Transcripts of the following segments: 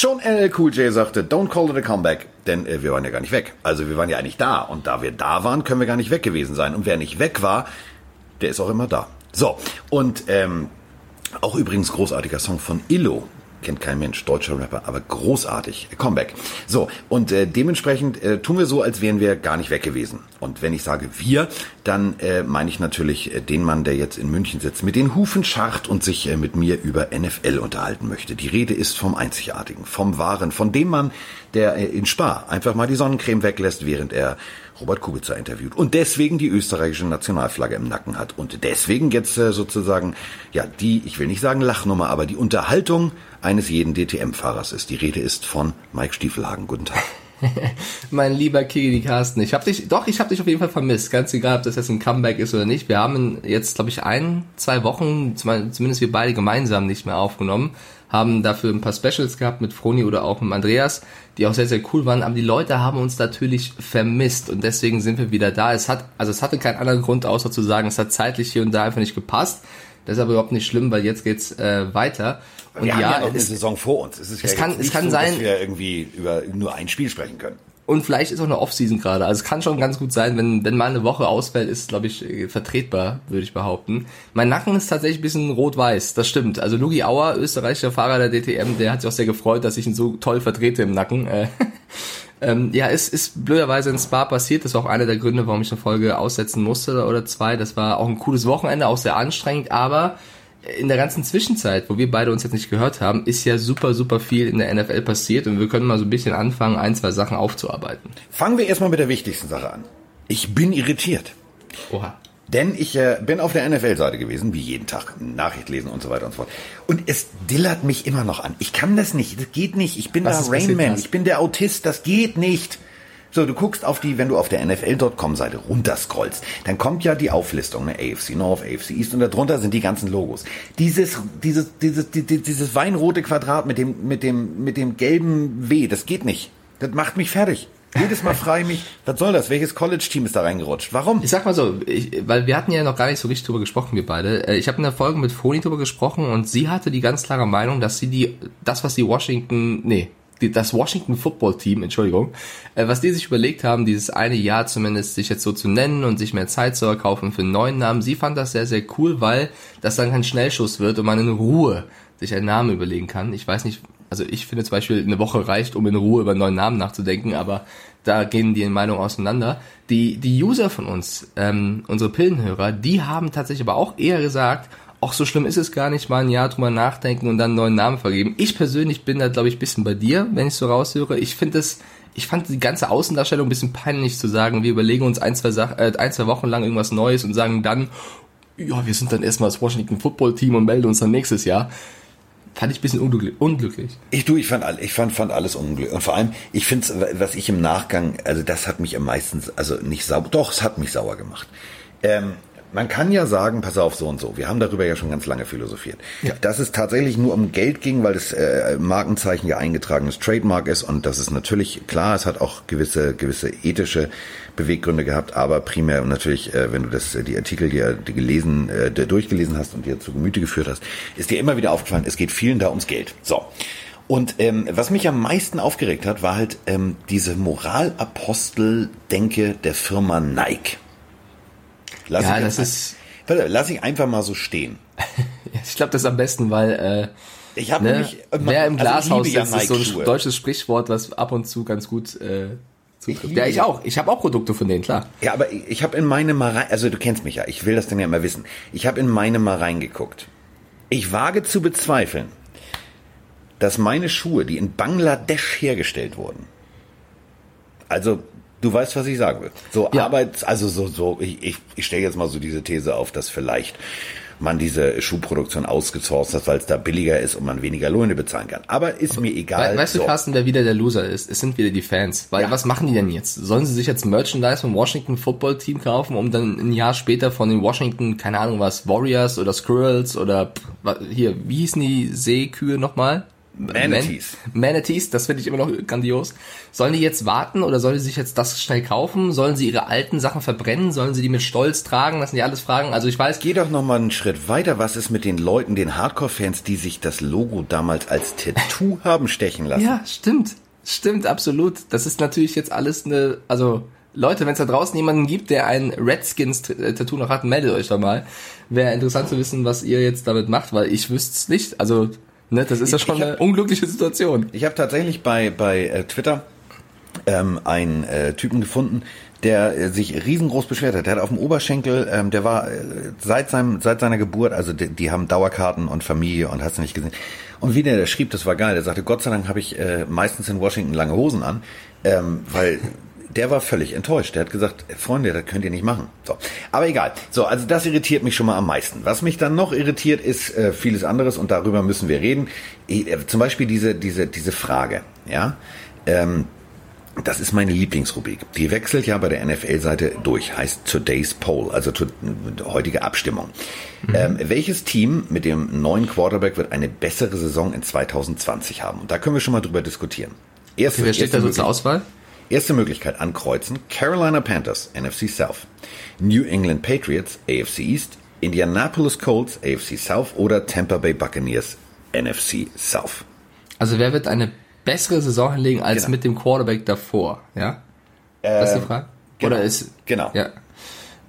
Schon LL Cool J sagte, don't call it a comeback, denn äh, wir waren ja gar nicht weg. Also wir waren ja eigentlich da und da wir da waren, können wir gar nicht weg gewesen sein. Und wer nicht weg war, der ist auch immer da. So, und ähm, auch übrigens großartiger Song von Illo, kennt kein Mensch, deutscher Rapper, aber großartig. Comeback. So, und äh, dementsprechend äh, tun wir so, als wären wir gar nicht weg gewesen. Und wenn ich sage wir, dann äh, meine ich natürlich äh, den Mann, der jetzt in München sitzt, mit den Hufen scharrt und sich äh, mit mir über NFL unterhalten möchte. Die Rede ist vom Einzigartigen, vom Wahren, von dem Mann, der äh, in Spa einfach mal die Sonnencreme weglässt, während er Robert Kubica interviewt und deswegen die österreichische Nationalflagge im Nacken hat und deswegen jetzt äh, sozusagen ja die, ich will nicht sagen Lachnummer, aber die Unterhaltung eines jeden DTM-Fahrers ist. Die Rede ist von Mike Stiefelhagen. Guten Tag. mein lieber Kiki Carsten, ich habe dich, doch, ich habe dich auf jeden Fall vermisst. Ganz egal, ob das jetzt ein Comeback ist oder nicht. Wir haben jetzt, glaube ich, ein, zwei Wochen, zumindest wir beide gemeinsam nicht mehr aufgenommen, haben dafür ein paar Specials gehabt mit Froni oder auch mit Andreas, die auch sehr, sehr cool waren. Aber die Leute haben uns natürlich vermisst und deswegen sind wir wieder da. Es hat, also es hatte keinen anderen Grund, außer zu sagen, es hat zeitlich hier und da einfach nicht gepasst. Das ist aber überhaupt nicht schlimm, weil jetzt geht's äh, weiter. Und wir ja, haben ja noch eine Saison vor uns. Es, ist es ja kann, es kann so, sein, dass wir irgendwie über nur ein Spiel sprechen können. Und vielleicht ist auch eine Offseason gerade. Also es kann schon ganz gut sein, wenn, wenn mal eine Woche ausfällt, ist glaube ich vertretbar, würde ich behaupten. Mein Nacken ist tatsächlich ein bisschen rot-weiß, das stimmt. Also Lugi Auer, österreichischer Fahrer der DTM, der hat sich auch sehr gefreut, dass ich ihn so toll vertrete im Nacken. Äh, ähm, ja, es ist blöderweise in Spa passiert. Das war auch einer der Gründe, warum ich eine Folge aussetzen musste oder zwei. Das war auch ein cooles Wochenende, auch sehr anstrengend, aber in der ganzen Zwischenzeit, wo wir beide uns jetzt nicht gehört haben, ist ja super, super viel in der NFL passiert und wir können mal so ein bisschen anfangen, ein, zwei Sachen aufzuarbeiten. Fangen wir erstmal mit der wichtigsten Sache an. Ich bin irritiert. Oha. Denn ich äh, bin auf der NFL-Seite gewesen, wie jeden Tag, Nachricht lesen und so weiter und so fort. Und es dillert mich immer noch an. Ich kann das nicht, das geht nicht. Ich bin Was da Rainman, ich bin der Autist, das geht nicht. So, du guckst auf die, wenn du auf der NFL.com-Seite runterscrollst, dann kommt ja die Auflistung, ne? AFC North, AFC East und darunter sind die ganzen Logos. Dieses, dieses, dieses, dieses, dieses weinrote Quadrat mit dem, mit dem, mit dem gelben W, das geht nicht. Das macht mich fertig. Jedes Mal frage ich mich, was soll das? Welches College-Team ist da reingerutscht? Warum? Ich sag mal so, ich, weil wir hatten ja noch gar nicht so richtig drüber gesprochen, wir beide. Äh, ich habe in der Folge mit Foni drüber gesprochen und sie hatte die ganz klare Meinung, dass sie die, das, was die Washington, nee, die, das Washington Football Team, Entschuldigung, äh, was die sich überlegt haben, dieses eine Jahr zumindest sich jetzt so zu nennen und sich mehr Zeit zu erkaufen für einen neuen Namen. Sie fand das sehr, sehr cool, weil das dann kein Schnellschuss wird und man in Ruhe sich einen Namen überlegen kann. Ich weiß nicht, also ich finde zum Beispiel, eine Woche reicht, um in Ruhe über einen neuen Namen nachzudenken, aber da gehen die Meinungen auseinander. Die, die User von uns, ähm, unsere Pillenhörer, die haben tatsächlich aber auch eher gesagt, auch so schlimm ist es gar nicht, mal ein Jahr drüber nachdenken und dann einen neuen Namen vergeben. Ich persönlich bin da, glaube ich, bisschen bei dir, wenn ich so raushöre. Ich finde es, ich fand die ganze Außendarstellung ein bisschen peinlich zu sagen, wir überlegen uns ein, zwei, Sach äh, ein, zwei Wochen lang irgendwas Neues und sagen dann, ja, wir sind dann erstmal das Washington Football Team und melden uns dann nächstes Jahr. Fand ich ein bisschen unglücklich. Ich du, ich fand, ich fand, fand alles unglücklich. Und vor allem, ich finde was ich im Nachgang, also das hat mich am meisten, also nicht sauer, doch, es hat mich sauer gemacht. Ähm, man kann ja sagen, pass auf, so und so. Wir haben darüber ja schon ganz lange philosophiert. Ja. Dass es tatsächlich nur um Geld ging, weil das äh, Markenzeichen ja eingetragenes Trademark ist und das ist natürlich klar, es hat auch gewisse, gewisse ethische Beweggründe gehabt, aber primär natürlich, äh, wenn du das, die Artikel dir die gelesen, äh, durchgelesen hast und dir zu Gemüte geführt hast, ist dir immer wieder aufgefallen, es geht vielen da ums Geld. So. Und ähm, was mich am meisten aufgeregt hat, war halt ähm, diese Moralapostel-Denke der Firma Nike. Lass ja, das ist. Lass ich einfach mal so stehen. ich glaube, das ist am besten, weil äh, ich habe ne, nämlich mehr im also Glashaus ja ist, ist so ein deutsches Sprichwort, was ab und zu ganz gut äh, zutrifft. Ja, ich auch. Ich habe auch Produkte von denen, klar. Ja, aber ich, ich habe in meine mal rein, also du kennst mich ja, ich will das dann ja immer wissen. Ich habe in meine mal reingeguckt. Ich wage zu bezweifeln, dass meine Schuhe, die in Bangladesch hergestellt wurden, also Du weißt, was ich sagen will. So ja. Arbeits, also so, so, ich, ich, ich stelle jetzt mal so diese These auf, dass vielleicht man diese Schuhproduktion ausgesourced hat, weil es da billiger ist und man weniger Löhne bezahlen kann. Aber ist mir egal. weißt so. du, Carsten, wer wieder der Loser ist? Es sind wieder die Fans. Weil ja. was machen die denn jetzt? Sollen sie sich jetzt Merchandise vom Washington Football Team kaufen, um dann ein Jahr später von den Washington, keine Ahnung was, Warriors oder Squirrels oder hier, wie hießen die Seekühe nochmal? Manatees. Man Manatees, das finde ich immer noch grandios. Sollen die jetzt warten oder sollen die sich jetzt das schnell kaufen? Sollen sie ihre alten Sachen verbrennen? Sollen sie die mit Stolz tragen? Das sind ja alles Fragen. Also ich weiß. Geh doch noch mal einen Schritt weiter. Was ist mit den Leuten, den Hardcore-Fans, die sich das Logo damals als Tattoo haben stechen lassen? Ja, stimmt. Stimmt, absolut. Das ist natürlich jetzt alles eine, also Leute, wenn es da draußen jemanden gibt, der ein Redskins-Tattoo noch hat, meldet euch doch mal. Wäre interessant zu wissen, was ihr jetzt damit macht, weil ich wüsste es nicht. Also, ne, das ist ja schon hab, eine unglückliche Situation. Ich habe tatsächlich bei, bei äh, Twitter ähm, einen äh, Typen gefunden, der äh, sich riesengroß beschwert hat. Der hat auf dem Oberschenkel, ähm, der war äh, seit seinem seit seiner Geburt, also die, die haben Dauerkarten und Familie und hast du nicht gesehen. Und wie der, der schrieb, das war geil. Der sagte, Gott sei Dank habe ich äh, meistens in Washington lange Hosen an, ähm, weil der war völlig enttäuscht. Der hat gesagt, Freunde, das könnt ihr nicht machen. So, aber egal. So, also das irritiert mich schon mal am meisten. Was mich dann noch irritiert, ist äh, vieles anderes und darüber müssen wir reden. Ich, äh, zum Beispiel diese diese diese Frage, ja. Ähm, das ist meine Lieblingsrubrik. Die wechselt ja bei der NFL-Seite durch, heißt Today's Poll, also to, heutige Abstimmung. Mhm. Ähm, welches Team mit dem neuen Quarterback wird eine bessere Saison in 2020 haben? Und da können wir schon mal drüber diskutieren. Erste, Wer steht da so zur Auswahl? Erste Möglichkeit ankreuzen. Carolina Panthers, NFC South. New England Patriots, AFC East. Indianapolis Colts, AFC South. Oder Tampa Bay Buccaneers, NFC South. Also wer wird eine bessere Saison hinlegen als genau. mit dem Quarterback davor, ja? Ähm, das ist die Frage? Genau. Oder ist, genau. Ja.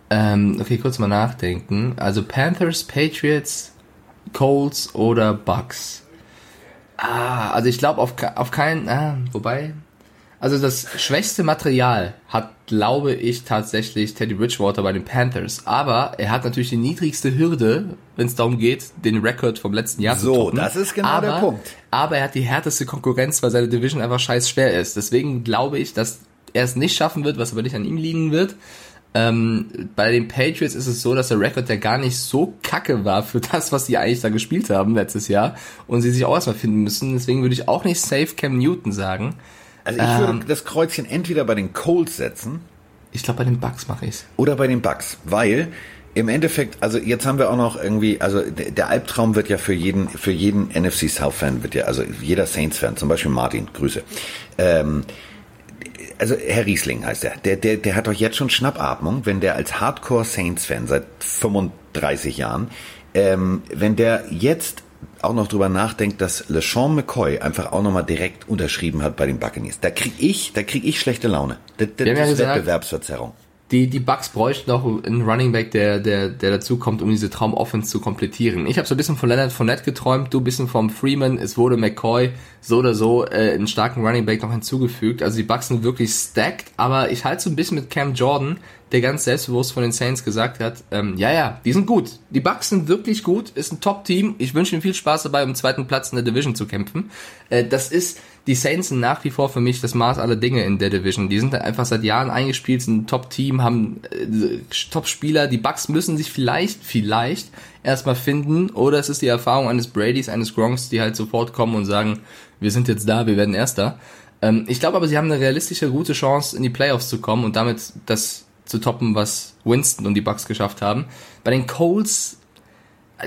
Ähm, okay, kurz mal nachdenken. Also Panthers, Patriots, Colts oder Bucks. Ah, also ich glaube auf, auf keinen, ah, wobei, also das schwächste Material hat, glaube ich, tatsächlich Teddy Bridgewater bei den Panthers. Aber er hat natürlich die niedrigste Hürde, wenn es darum geht, den Rekord vom letzten Jahr so, zu toppen. So, das ist genau aber, der Punkt. Aber er hat die härteste Konkurrenz, weil seine Division einfach scheiß schwer ist. Deswegen glaube ich, dass er es nicht schaffen wird, was aber nicht an ihm liegen wird. Ähm, bei den Patriots ist es so, dass der Rekord ja gar nicht so kacke war für das, was sie eigentlich da gespielt haben letztes Jahr und sie sich auch erstmal finden müssen. Deswegen würde ich auch nicht safe Cam Newton sagen. Also ich ähm, würde das Kreuzchen entweder bei den Colts setzen. Ich glaube, bei den Bucks mache ich's. Oder bei den Bucks, weil im Endeffekt, also jetzt haben wir auch noch irgendwie, also der Albtraum wird ja für jeden, für jeden NFC South-Fan wird ja, also jeder Saints-Fan, zum Beispiel Martin, Grüße. Ähm, also Herr Riesling heißt er, der, der, der hat doch jetzt schon Schnappatmung, wenn der als Hardcore Saints-Fan seit 35 Jahren, ähm, wenn der jetzt auch noch drüber nachdenkt, dass LeSean McCoy einfach auch nochmal direkt unterschrieben hat bei den Buccaneers. Da krieg ich, da krieg ich schlechte Laune. Das, das ist gesagt, Wettbewerbsverzerrung. Die, die Bucks bräuchten noch einen Running Back, der, der, der dazu kommt, um diese Traumoffense zu komplettieren. Ich habe so ein bisschen von Leonard Fournette geträumt, du ein bisschen vom Freeman. Es wurde McCoy so oder so äh, einen starken Running Back noch hinzugefügt. Also die Bucks sind wirklich stacked, aber ich halte so ein bisschen mit Cam Jordan, der ganz selbstbewusst von den Saints gesagt hat, ähm, ja, ja, die sind gut. Die Bucks sind wirklich gut, ist ein Top-Team. Ich wünsche ihnen viel Spaß dabei, um zweiten Platz in der Division zu kämpfen. Äh, das ist, die Saints sind nach wie vor für mich das Maß aller Dinge in der Division. Die sind einfach seit Jahren eingespielt, sind ein Top-Team, haben äh, Top-Spieler. Die Bucks müssen sich vielleicht, vielleicht erstmal finden. Oder es ist die Erfahrung eines Bradys, eines Gronks, die halt sofort kommen und sagen, wir sind jetzt da, wir werden Erster. Ähm, ich glaube aber, sie haben eine realistische, gute Chance, in die Playoffs zu kommen und damit das zu toppen, was Winston und die Bucks geschafft haben. Bei den Colts,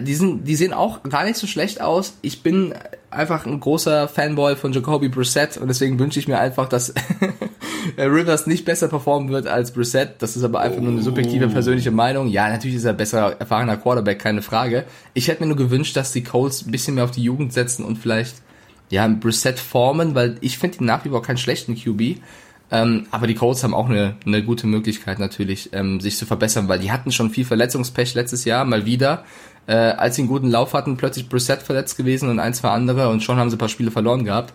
die, sind, die sehen auch gar nicht so schlecht aus. Ich bin einfach ein großer Fanboy von Jacoby Brissett und deswegen wünsche ich mir einfach, dass Rivers nicht besser performen wird als Brissett. Das ist aber einfach nur eine subjektive persönliche Meinung. Ja, natürlich ist er besser erfahrener Quarterback, keine Frage. Ich hätte mir nur gewünscht, dass die Colts ein bisschen mehr auf die Jugend setzen und vielleicht ja, Brissett formen, weil ich finde ihn nach wie vor keinen schlechten QB. Ähm, aber die Colts haben auch eine, eine gute Möglichkeit natürlich, ähm, sich zu verbessern, weil die hatten schon viel Verletzungspech letztes Jahr, mal wieder. Äh, als sie einen guten Lauf hatten, plötzlich Brissett verletzt gewesen und ein, zwei andere und schon haben sie ein paar Spiele verloren gehabt.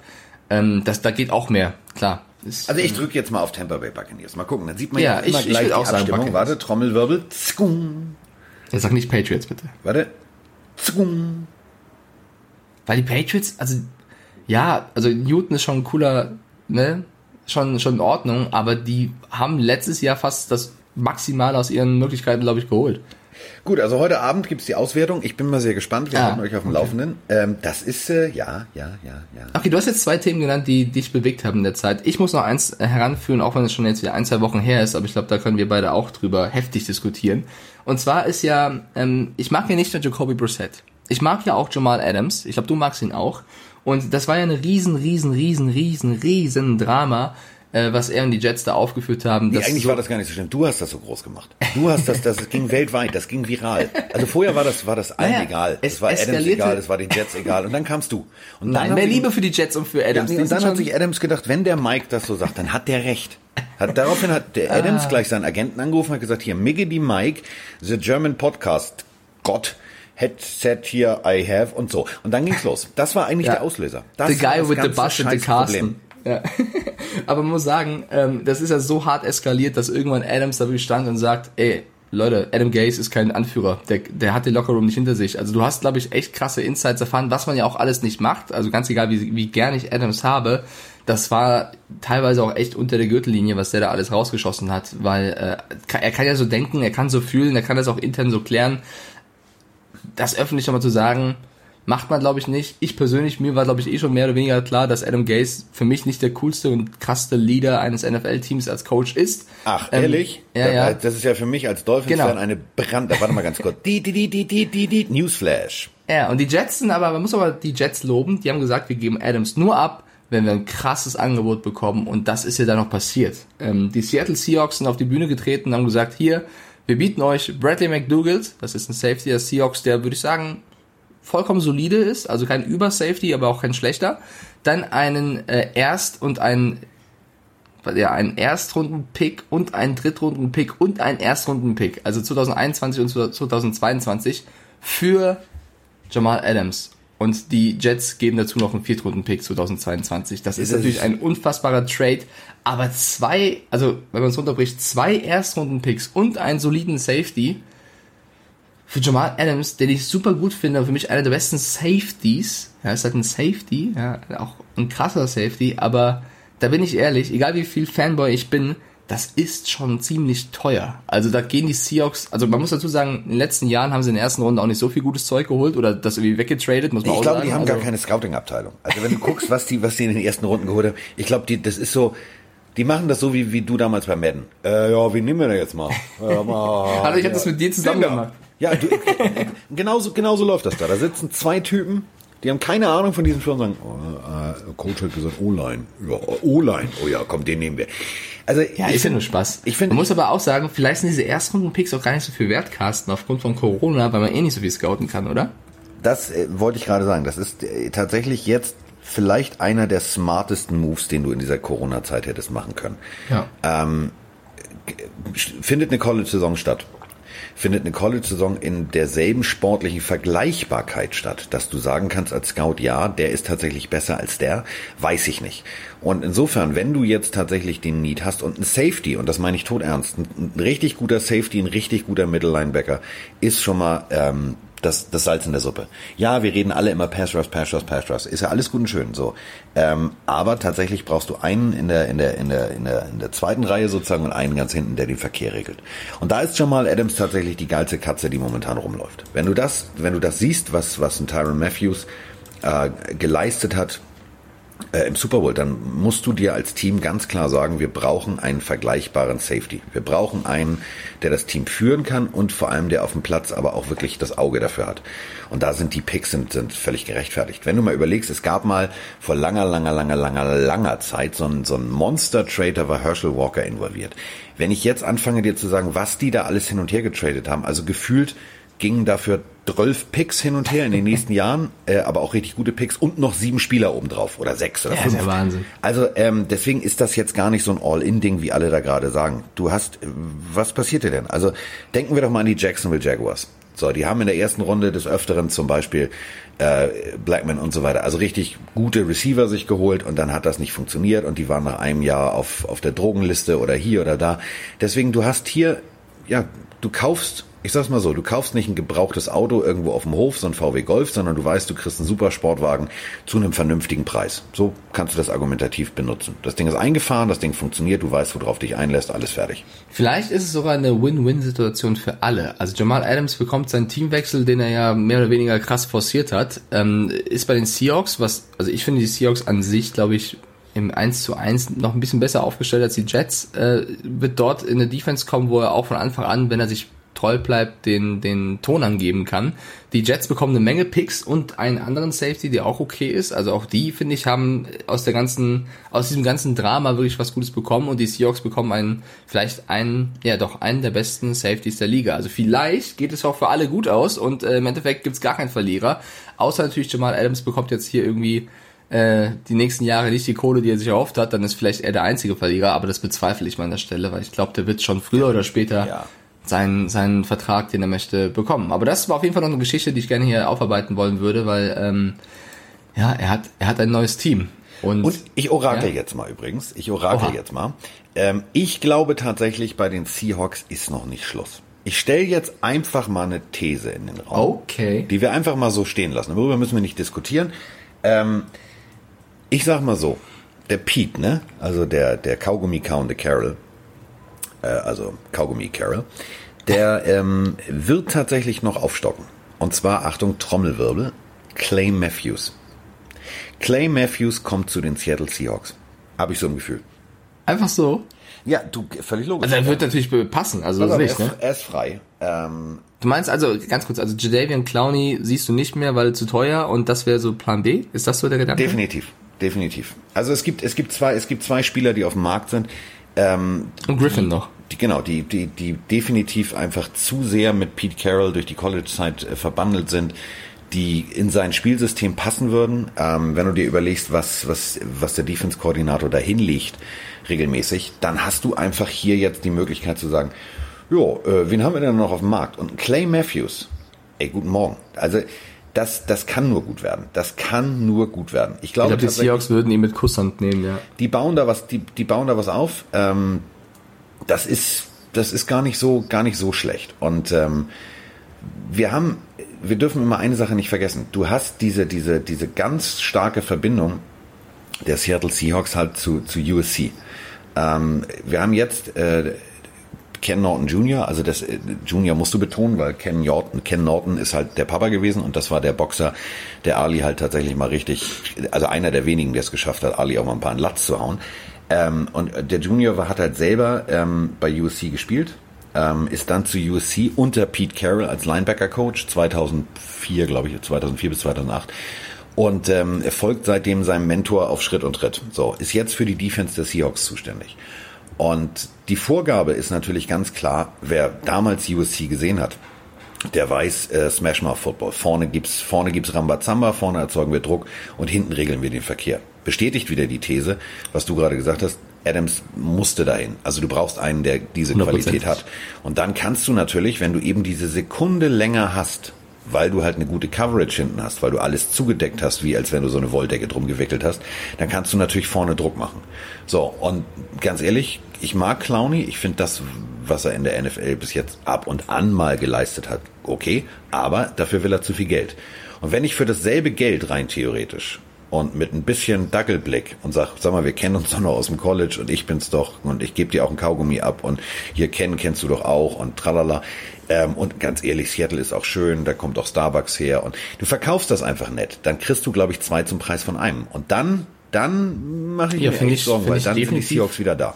Ähm, das, da geht auch mehr, klar. Ist, also ich drücke jetzt mal auf Tampa Bay Buccaneers. Mal gucken, dann sieht man ja, ja immer ich, gleich ich auch Abstimmung. Warte, Trommelwirbel. Zgung. Er sagt nicht Patriots, bitte. Warte. Zgung. Weil die Patriots, also ja, also Newton ist schon ein cooler, ne, schon, schon in Ordnung, aber die haben letztes Jahr fast das Maximal aus ihren Möglichkeiten, glaube ich, geholt. Gut, also heute Abend gibt's die Auswertung. Ich bin mal sehr gespannt. Wir ah, halten euch auf dem okay. Laufenden. Ähm, das ist, äh, ja, ja, ja, ja. Okay, du hast jetzt zwei Themen genannt, die dich bewegt haben in der Zeit. Ich muss noch eins heranführen, auch wenn es schon jetzt wieder ein, zwei Wochen her ist, aber ich glaube, da können wir beide auch drüber heftig diskutieren. Und zwar ist ja, ähm, ich mag ja nicht nur Jacoby Brissett. Ich mag ja auch Jamal Adams. Ich glaube, du magst ihn auch. Und das war ja eine riesen, riesen, riesen, riesen, riesen Drama, äh, was er und die Jets da aufgeführt haben. Nee, eigentlich so war das gar nicht so schlimm. Du hast das so groß gemacht. Du hast das, das ging weltweit, das ging viral. Also vorher war das, war das allen Naja, egal. es Es war Adams egal, es war den Jets egal. Und dann kamst du. Und Nein, mehr sich- Liebe für die Jets und für Ja, Adams. nee, Die und dann hat sich Adams gedacht, wenn der Mike das so sagt, dann hat der recht. Hat, daraufhin hat der Ah. Adams gleich seinen Agenten angerufen und hat gesagt, hier, Miggity Mike, the German Podcast, Gott, said here I have und so. Und dann ging's los. Das war eigentlich Ja. der Auslöser. Das the guy das with the ganze bus and the Scheißproblem. Carsten. Ja. Aber man muss sagen, ähm, das ist ja so hart eskaliert, dass irgendwann Adams da stand und sagt, ey, Leute, Adam Gase ist kein Anführer. Der, der hat den Lockerroom nicht hinter sich. Also du hast, glaube ich, echt krasse Insights erfahren, was man ja auch alles nicht macht. Also ganz egal, wie, wie gern ich Adams habe. Das war teilweise auch echt unter der Gürtellinie, was der da alles rausgeschossen hat. Weil äh, er kann ja so denken, er kann so fühlen, er kann das auch intern so klären. Das öffentlich nochmal zu sagen, macht man, glaube ich, nicht. Ich persönlich, mir war, glaube ich, eh schon mehr oder weniger klar, dass Adam Gase für mich nicht der coolste und krasseste Leader eines NFL-Teams als Coach ist. Ach, Ähm, ehrlich? ja, ja. Das ist ja für mich als Dolphins-Fan Genau. eine Brand... Warte mal ganz kurz. Die, die, die, die, die, die, die, Newsflash. Ja, und die Jets sind aber, man muss aber die Jets loben, die haben gesagt, wir geben Adams nur ab, wenn wir ein krasses Angebot bekommen und das ist ja dann noch passiert. Ähm, die Seattle Seahawks sind auf die Bühne getreten und haben gesagt, hier, wir bieten euch Bradley McDougall, das ist ein Safety der Seahawks, der würde ich sagen vollkommen solide ist, also kein Über-Safety, aber auch kein schlechter. Dann einen äh, Erst- und einen ja, einen Erstrunden-Pick und einen Drittrunden-Pick und einen Erstrunden-Pick, also 2021 und 2022 für Jamal Adams. Und die Jets geben dazu noch einen Viertrunden-Pick 2022. Das ist Das natürlich ist- ein unfassbarer Trade. Aber zwei, also wenn man es runterbricht, zwei Erstrunden-Picks und einen soliden Safety für Jamal Adams, den ich super gut finde, für mich einer der besten Safeties. Ja, ist halt ein Safety, ja, auch ein krasser Safety, aber da bin ich ehrlich, egal wie viel Fanboy ich bin, das ist schon ziemlich teuer. Also da gehen die Seahawks, also man muss dazu sagen, in den letzten Jahren haben sie in der ersten Runde auch nicht so viel gutes Zeug geholt oder das irgendwie weggetradet, muss man Ich auch glaube, sagen. die haben also, gar keine Scouting-Abteilung. Also wenn du guckst, was die, was die in den ersten Runden geholt haben, ich glaube, die, das ist so, die machen das so wie, wie du damals bei Madden. Äh, ja, wie nehmen wir denn jetzt mal? Äh, mal Hallo, ich habe das mit dir zusammen Dinger. gemacht. Ja, du, genauso, genauso läuft das da. Da sitzen zwei Typen, die haben keine Ahnung von diesem Spiel und sagen, oh, äh, Coach hat gesagt, O-Line. Ja, O-Line. Oh ja, komm, den nehmen wir. Also, Ja, ich finde nur Spaß. Ich finde- man muss aber auch sagen, vielleicht sind diese Erstrunden-Picks auch gar nicht so viel wert, Carsten, aufgrund von Corona, weil man eh nicht so viel scouten kann, oder? Das äh, wollte ich gerade sagen. Das ist äh, tatsächlich jetzt vielleicht einer der smartesten Moves, den du in dieser Corona-Zeit hättest machen können. Ja. Findet eine College-Saison statt. Findet eine College-Saison in derselben sportlichen Vergleichbarkeit statt, dass du sagen kannst als Scout, ja, der ist tatsächlich besser als der, weiß ich nicht. Und insofern, wenn du jetzt tatsächlich den Need hast und ein Safety, und das meine ich tot ernst, ein, ein richtig guter Safety, ein richtig guter Middle-Linebacker, ist schon mal ähm, das, das Salz in der Suppe. Ja, wir reden alle immer Pass Rush, Pass Rush, Pass Rush. Ist ja alles gut und schön so. Ähm, aber tatsächlich brauchst du einen in der, in der, in der, in der, in der zweiten Reihe sozusagen und einen ganz hinten, der den Verkehr regelt. Und da ist Jamal Adams tatsächlich die geilste Katze, die momentan rumläuft. Wenn du das, wenn du das siehst, was, was ein Tyron Matthews äh, geleistet hat, äh, im Super Bowl, dann musst du dir als Team ganz klar sagen, wir brauchen einen vergleichbaren Safety. Wir brauchen einen, der das Team führen kann und vor allem der auf dem Platz aber auch wirklich das Auge dafür hat. Und da sind die Picks sind, sind völlig gerechtfertigt. Wenn du mal überlegst, es gab mal vor langer, langer, langer, langer, langer Zeit so ein, so ein Monster-Trade, da war Herschel Walker involviert. Wenn ich jetzt anfange dir zu sagen, was die da alles hin und her getradet haben, also gefühlt gingen dafür 12 Picks hin und her in den nächsten Jahren, äh, aber auch richtig gute Picks und noch sieben Spieler obendrauf oder sechs oder Ja, fünf. ist ja Wahnsinn. Also ähm, deswegen ist das jetzt gar nicht so ein All-In-Ding, wie alle da gerade sagen. Du hast, äh, was passiert dir denn? Also denken wir doch mal an die Jacksonville Jaguars. So, die haben in der ersten Runde des Öfteren zum Beispiel äh, Blackman und so weiter, also richtig gute Receiver sich geholt und dann hat das nicht funktioniert und die waren nach einem Jahr auf, auf der Drogenliste oder hier oder da. Deswegen, du hast hier, ja, du kaufst ich sag's mal so, du kaufst nicht ein gebrauchtes Auto irgendwo auf dem Hof, so ein VW Golf, sondern du weißt, du kriegst einen super Sportwagen zu einem vernünftigen Preis. So kannst du das argumentativ benutzen. Das Ding ist eingefahren, das Ding funktioniert, du weißt, worauf dich einlässt, alles fertig. Vielleicht ist es sogar eine Win-Win-Situation für alle. Also Jamal Adams bekommt seinen Teamwechsel, den er ja mehr oder weniger krass forciert hat, ähm, ist bei den Seahawks, was, also ich finde die Seahawks an sich, glaube ich, im 1 zu 1 noch ein bisschen besser aufgestellt als die Jets, äh, wird dort in eine Defense kommen, wo er auch von Anfang an, wenn er sich treu bleibt, den, den Ton angeben kann. Die Jets bekommen eine Menge Picks und einen anderen Safety, der auch okay ist. Also auch die, finde ich, haben aus der ganzen, aus diesem ganzen Drama wirklich was Gutes bekommen und die Seahawks bekommen einen, vielleicht einen, ja doch, einen der besten Safeties der Liga. Also vielleicht geht es auch für alle gut aus und äh, im Endeffekt gibt's gar keinen Verlierer. Außer natürlich Jamal Adams bekommt jetzt hier irgendwie äh, die nächsten Jahre nicht die Kohle, die er sich erhofft hat, dann ist vielleicht er der einzige Verlierer, aber das bezweifle ich mal an der Stelle, weil ich glaube, der wird schon früher oder später ja. Seinen, seinen Vertrag, den er möchte, bekommen. Aber das war auf jeden Fall noch eine Geschichte, die ich gerne hier aufarbeiten wollen würde, weil ähm, ja, er hat, er hat ein neues Team. Und, und ich orakel ja? jetzt mal übrigens, ich orakel Oha. jetzt mal. Ähm, ich glaube tatsächlich, bei den Seahawks ist noch nicht Schluss. Ich stelle jetzt einfach mal eine These in den Raum, okay. die wir einfach mal so stehen lassen. Darüber müssen wir nicht diskutieren. Ähm, ich sag mal so, der Pete, ne? Also der, der Kaugummi-kauende Carol, äh, also Kaugummi Carol, der ähm, wird tatsächlich noch aufstocken. Und zwar, Achtung, Trommelwirbel, Clay Matthews. Clay Matthews kommt zu den Seattle Seahawks. Habe ich so ein Gefühl. Einfach so? Ja, du, völlig logisch. Also er wird natürlich passen, also das nicht, ne? Er ist frei. Ähm, du meinst also, ganz kurz, also Jadavian Clowney siehst du nicht mehr, weil zu teuer und das wäre so Plan B? Ist das so der Gedanke? Definitiv definitiv. Also es gibt, es gibt zwei, es gibt zwei Spieler, die auf dem Markt sind. Ähm, Und Griffin noch. Die, genau, die, die, die definitiv einfach zu sehr mit Pete Carroll durch die College-Zeit äh, verbandelt sind, die in sein Spielsystem passen würden. Ähm, wenn du dir überlegst, was, was, was der Defense-Koordinator da hinlegt, regelmäßig, dann hast du einfach hier jetzt die Möglichkeit zu sagen, jo, äh, wen haben wir denn noch auf dem Markt? Und Clay Matthews, ey, guten Morgen. Also das, das kann nur gut werden. Das kann nur gut werden. Ich glaube, ich glaube die Seahawks würden ihn mit Kusshand nehmen, ja. Die bauen da was, die, die bauen da was auf. Ähm, das ist, das ist gar nicht so, gar nicht so schlecht. Und ähm, wir haben, wir dürfen immer eine Sache nicht vergessen. Du hast diese, diese, diese ganz starke Verbindung der Seattle Seahawks halt zu, zu USC. Ähm, wir haben jetzt äh, Ken Norton Jr., also das äh, Junior musst du betonen, weil Ken Norton, Ken Norton ist halt der Papa gewesen und das war der Boxer, der Ali halt tatsächlich mal richtig, also einer der wenigen, der es geschafft hat, Ali auch mal ein paar in Latz zu hauen. Ähm, und der Junior war, hat halt selber ähm, bei USC gespielt, ähm, ist dann zu USC unter Pete Carroll als Linebacker-Coach 2004, glaube ich, 2004 bis 2008 und ähm, er folgt seitdem seinem Mentor auf Schritt und Tritt. So, ist jetzt für die Defense der Seahawks zuständig. Und die Vorgabe ist natürlich ganz klar, wer damals USC gesehen hat, der weiß, äh, Smash Mouth Football. Vorne gibt's, vorne gibt's Rambazamba, vorne erzeugen wir Druck und hinten regeln wir den Verkehr. Bestätigt wieder die These, was du gerade gesagt hast. Adams musste dahin. Also du brauchst einen, der diese 100%. Qualität hat. Und dann kannst du natürlich, wenn du eben diese Sekunde länger hast, weil du halt eine gute Coverage hinten hast, weil du alles zugedeckt hast, wie als wenn du so eine Wolldecke drum gewickelt hast, dann kannst du natürlich vorne Druck machen. So, und ganz ehrlich, ich mag Clowney, ich finde das, was er in der NFL bis jetzt ab und an mal geleistet hat, okay, aber dafür will er zu viel Geld. Und wenn ich für dasselbe Geld rein theoretisch und mit ein bisschen Dackelblick und sag, sag mal, wir kennen uns doch noch aus dem College und ich bin's doch und ich gebe dir auch ein Kaugummi ab und hier kennen kennst du doch auch und tralala. Ähm, und ganz ehrlich, Seattle ist auch schön, da kommt auch Starbucks her und du verkaufst das einfach nett. Dann kriegst du, glaube ich, zwei zum Preis von einem. Und dann, dann mache ich ja, mir echt Sorgen, weil dann sind die Seahawks wieder da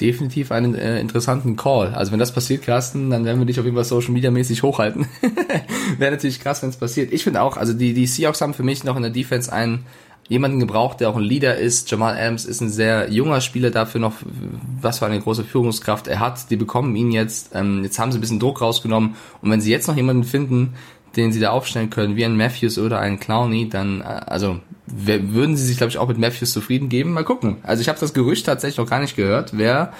definitiv einen äh, interessanten Call. Also wenn das passiert, Carsten, dann werden wir dich auf jeden Fall Social Media mäßig hochhalten. Wäre natürlich krass, wenn es passiert. Ich finde auch, also die, die Seahawks haben für mich noch in der Defense einen jemanden gebraucht, der auch ein Leader ist. Jamal Adams ist ein sehr junger Spieler, dafür noch was für eine große Führungskraft er hat. Die bekommen ihn jetzt. Ähm, jetzt haben sie ein bisschen Druck rausgenommen. Und wenn sie jetzt noch jemanden finden, den sie da aufstellen können, wie ein Matthews oder ein Clowney, dann, äh, also würden sie sich, glaube ich, auch mit Matthews zufrieden geben. Mal gucken. Also ich habe das Gerücht tatsächlich noch gar nicht gehört. Wer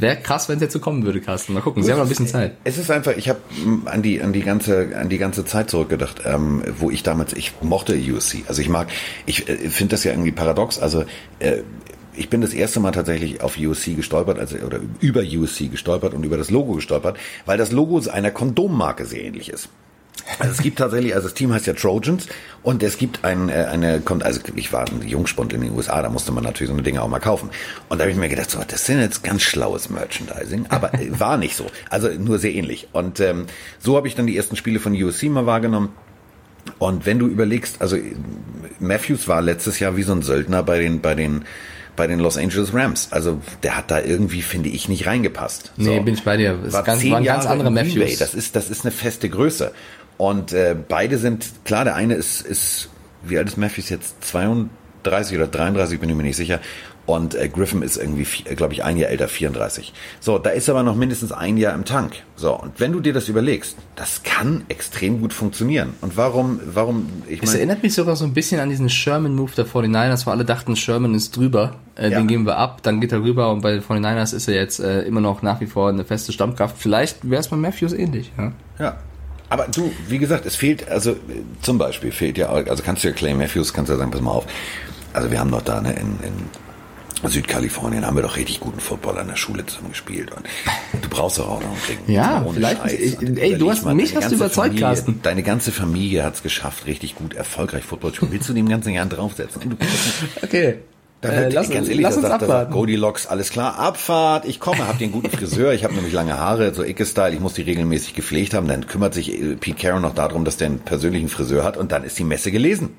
Wäre krass, wenn es jetzt so kommen würde, Carsten. Mal gucken. Sie haben noch ein bisschen Zeit. Es ist einfach, ich habe an die an die ganze an die ganze Zeit zurückgedacht, ähm, wo ich damals, ich mochte USC. Also ich mag, ich äh, finde das ja irgendwie paradox. Also äh, ich bin das erste Mal tatsächlich auf USC gestolpert, also oder über USC gestolpert und über das Logo gestolpert, weil das Logo einer Kondommarke sehr ähnlich ist. Also es gibt tatsächlich, also das Team heißt ja Trojans und es gibt ein, äh, eine, kommt, also ich war ein Jungspund in den USA, da musste man natürlich so eine Dinge auch mal kaufen. Und da habe ich mir gedacht, so, das sind jetzt ganz schlaues Merchandising, aber äh, war nicht so. Also nur sehr ähnlich. Und ähm, so habe ich dann die ersten Spiele von USC mal wahrgenommen. Und wenn du überlegst, also Matthews war letztes Jahr wie so ein Söldner bei den, bei den bei den Los Angeles Rams. Also der hat da irgendwie, finde ich, nicht reingepasst. Nee, so. bin ich bei dir. Das war ganz, waren ganz andere Matthews. Das ist, das ist eine feste Größe. Und äh, beide sind, klar, der eine ist, ist, wie alt ist Matthews jetzt? 32 oder 33, bin ich mir nicht sicher. Und äh, Griffin ist irgendwie, äh, glaube ich, ein Jahr älter, 34. So, da ist aber noch mindestens ein Jahr im Tank. So, und wenn du dir das überlegst, das kann extrem gut funktionieren. Und warum, warum, ich meine. Es erinnert mich sogar so ein bisschen an diesen Sherman-Move der 49ers, wo alle dachten, Sherman ist drüber, äh, ja. den geben wir ab, dann geht er rüber und bei den 49ers ist er jetzt äh, immer noch nach wie vor eine feste Stammkraft. Vielleicht wäre es bei Matthews ähnlich, ja. Ja, aber du, wie gesagt, es fehlt, also zum Beispiel fehlt ja, also kannst du ja Clay Matthews, kannst du ja sagen, pass mal auf. Also wir haben doch da ne, in, in Südkalifornien haben wir doch richtig guten Football an der Schule zusammen gespielt und du brauchst doch auch noch einen Trinken. Ja, vielleicht. Ich, ey, du hast mich hast du überzeugt, Familie, Carsten. Deine ganze Familie hat es geschafft, richtig gut, erfolgreich Football zu spielen. Willst du dem ganzen Jahr draufsetzen? okay. Da wird, äh, lass, ganz ehrlich, lass uns sagt, abwarten. Goldilocks, alles klar, Abfahrt, ich komme, hab den guten Friseur, ich habe nämlich lange Haare, so Icke-Style, ich muss die regelmäßig gepflegt haben, dann kümmert sich äh, Pete Carroll noch darum, dass der einen persönlichen Friseur hat und dann ist die Messe gelesen.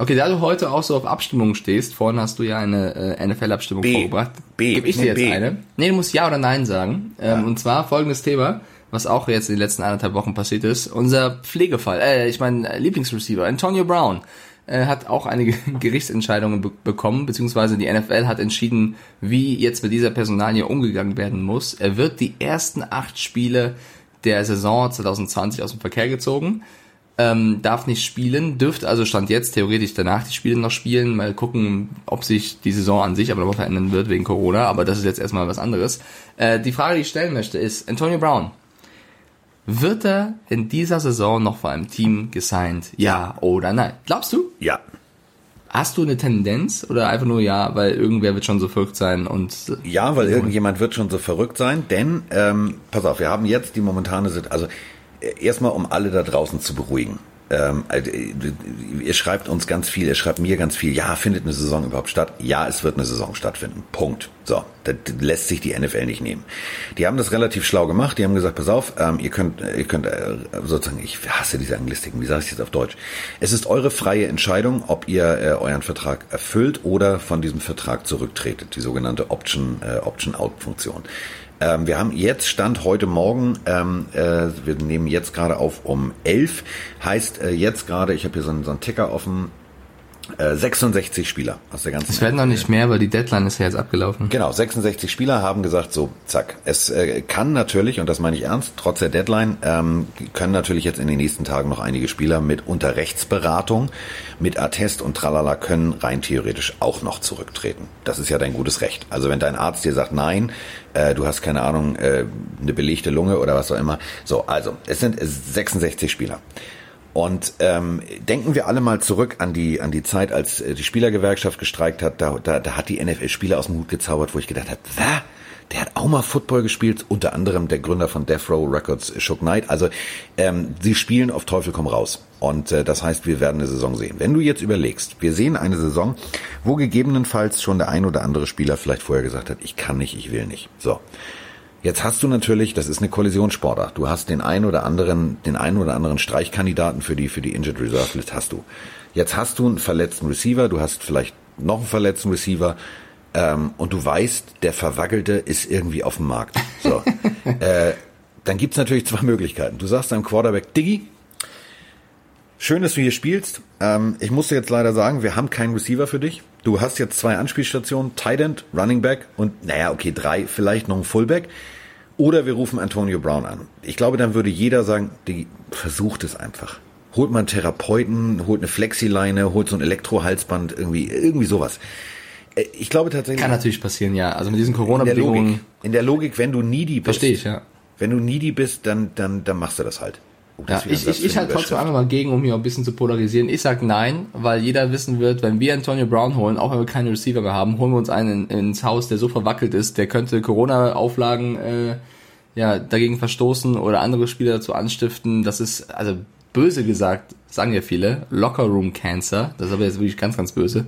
Okay, da du heute auch so auf Abstimmung stehst, vorhin hast du ja eine äh, NFL-Abstimmung vorgebracht. B. Gib ich dir jetzt B. eine? Nee, du musst Ja oder Nein sagen. Ähm, ja. Und zwar folgendes Thema, was auch jetzt in den letzten anderthalb Wochen passiert ist. Unser Pflegefall, äh, ich meine Lieblingsreceiver, Antonio Brown, äh, hat auch einige Gerichtsentscheidungen be bekommen, beziehungsweise die NFL hat entschieden, wie jetzt mit dieser Personalie umgegangen werden muss. Er wird die ersten acht Spiele der Saison 2020 aus dem Verkehr gezogen ähm, darf nicht spielen, dürfte also Stand jetzt theoretisch danach die Spiele noch spielen, mal gucken, ob sich die Saison an sich aber noch verändern wird wegen Corona, aber das ist jetzt erstmal was anderes. Äh, die Frage, die ich stellen möchte, ist, Antonio Brown, wird er in dieser Saison noch vor einem Team gesigned? Ja oder nein? Glaubst du? Ja. Hast du eine Tendenz oder einfach nur ja, weil irgendwer wird schon so verrückt sein und ja, weil irgendjemand wird schon so verrückt sein, denn ähm, pass auf, wir haben jetzt die momentane Situation, also erstmal um alle da draußen zu beruhigen. Ähm, also, ihr schreibt uns ganz viel, ihr schreibt mir ganz viel, ja, findet eine Saison überhaupt statt? Ja, es wird eine Saison stattfinden. Punkt. So, das lässt sich die NFL nicht nehmen. Die haben das relativ schlau gemacht, die haben gesagt, pass auf, ähm, ihr könnt, ihr könnt äh, sozusagen, ich hasse diese Anglistiken, wie sage ich jetzt auf Deutsch? Es ist eure freie Entscheidung, ob ihr äh, euren Vertrag erfüllt oder von diesem Vertrag zurücktretet, die sogenannte Option, äh, Option-Out-Funktion. Ähm, wir haben jetzt Stand heute Morgen, ähm, äh, wir nehmen jetzt gerade auf um 11, heißt äh, jetzt gerade, ich habe hier so einen, so einen Ticker offen, 66 äh, Spieler aus der ganzen Es werden noch nicht mehr, weil die Deadline ist ja jetzt abgelaufen. Genau, 66 Spieler haben gesagt, so, zack. Es äh, kann natürlich, und das meine ich ernst, trotz der Deadline, ähm, können natürlich jetzt in den nächsten Tagen noch einige Spieler mit unter Rechtsberatung, mit Attest und Tralala können rein theoretisch auch noch zurücktreten. Das ist ja dein gutes Recht. Also wenn dein Arzt dir sagt, nein, äh, du hast keine Ahnung, äh, eine belegte Lunge oder was auch immer. So, also, es sind 66 Spieler. Und ähm, denken wir alle mal zurück an die an die Zeit, als äh, die Spielergewerkschaft gestreikt hat. Da, da, da hat die NFL Spieler aus dem Hut gezaubert, wo ich gedacht habe, was? Der hat auch mal Football gespielt, unter anderem der Gründer von Death Row Records, Shook Knight. Also ähm, sie spielen auf Teufel komm raus. Und äh, das heißt, wir werden eine Saison sehen. Wenn du jetzt überlegst, wir sehen eine Saison, wo gegebenenfalls schon der ein oder andere Spieler vielleicht vorher gesagt hat, ich kann nicht, ich will nicht. So. Jetzt hast du natürlich, das ist eine Kollisionssportart. Du hast den einen oder anderen, den einen oder anderen Streichkandidaten für die, für die Injured Reserve List hast du. Jetzt hast du einen verletzten Receiver, du hast vielleicht noch einen verletzten Receiver, ähm, und du weißt, der Verwackelte ist irgendwie auf dem Markt. So. äh, dann gibt's natürlich zwei Möglichkeiten. Du sagst deinem Quarterback, Diggi, schön, dass du hier spielst. Ähm, ich muss dir jetzt leider sagen, wir haben keinen Receiver für dich. Du hast jetzt zwei Anspielstationen, Tight End, Running Back und, naja, okay, drei, vielleicht noch ein Fullback. Oder wir rufen Antonio Brown an. Ich glaube, dann würde jeder sagen, die versucht es einfach. Holt mal einen Therapeuten, holt eine Flexileine, holt so ein Elektrohalsband, irgendwie, irgendwie sowas. Äh, ich glaube tatsächlich. Kann natürlich passieren, ja. Also mit diesen Corona-Bedingungen. In, in der Logik, wenn du needy bist. Verstehe ich, ja. Wenn du needy bist, dann, dann, dann machst du das halt. Ja, ich, ich, ich halt trotzdem einfach mal gegen, um hier ein bisschen zu polarisieren. Ich sag nein, weil jeder wissen wird, wenn wir Antonio Brown holen, auch wenn wir keine Receiver mehr haben, holen wir uns einen in, ins Haus, der so verwackelt ist, der könnte Corona-Auflagen äh, ja, dagegen verstoßen oder andere Spieler dazu anstiften. Das ist, also böse gesagt, sagen ja viele, Locker Room Cancer. Das ist aber jetzt wirklich ganz, ganz böse.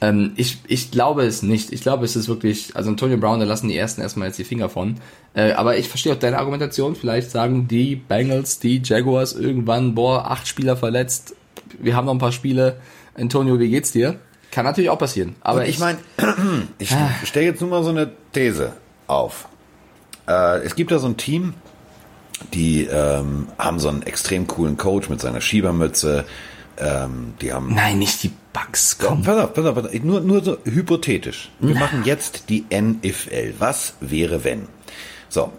Ähm, ich, ich glaube es nicht. Ich glaube, es ist wirklich, also Antonio Brown, da lassen die ersten erstmal jetzt die Finger von. Äh, aber ich verstehe auch deine Argumentation. Vielleicht sagen die Bengals, die Jaguars irgendwann, boah, acht Spieler verletzt. Wir haben noch ein paar Spiele. Antonio, wie geht's dir? Kann natürlich auch passieren. Aber Und ich meine, ich stelle jetzt nur mal so eine These auf. Äh, es gibt da so ein Team, die ähm, haben so einen extrem coolen Coach mit seiner Schiebermütze. Ähm, die haben Nein, nicht die Bugs. Komm. Pass auf, pass auf, pass auf. Nur, nur so hypothetisch. Wir machen jetzt die NFL. Was wäre, wenn? So.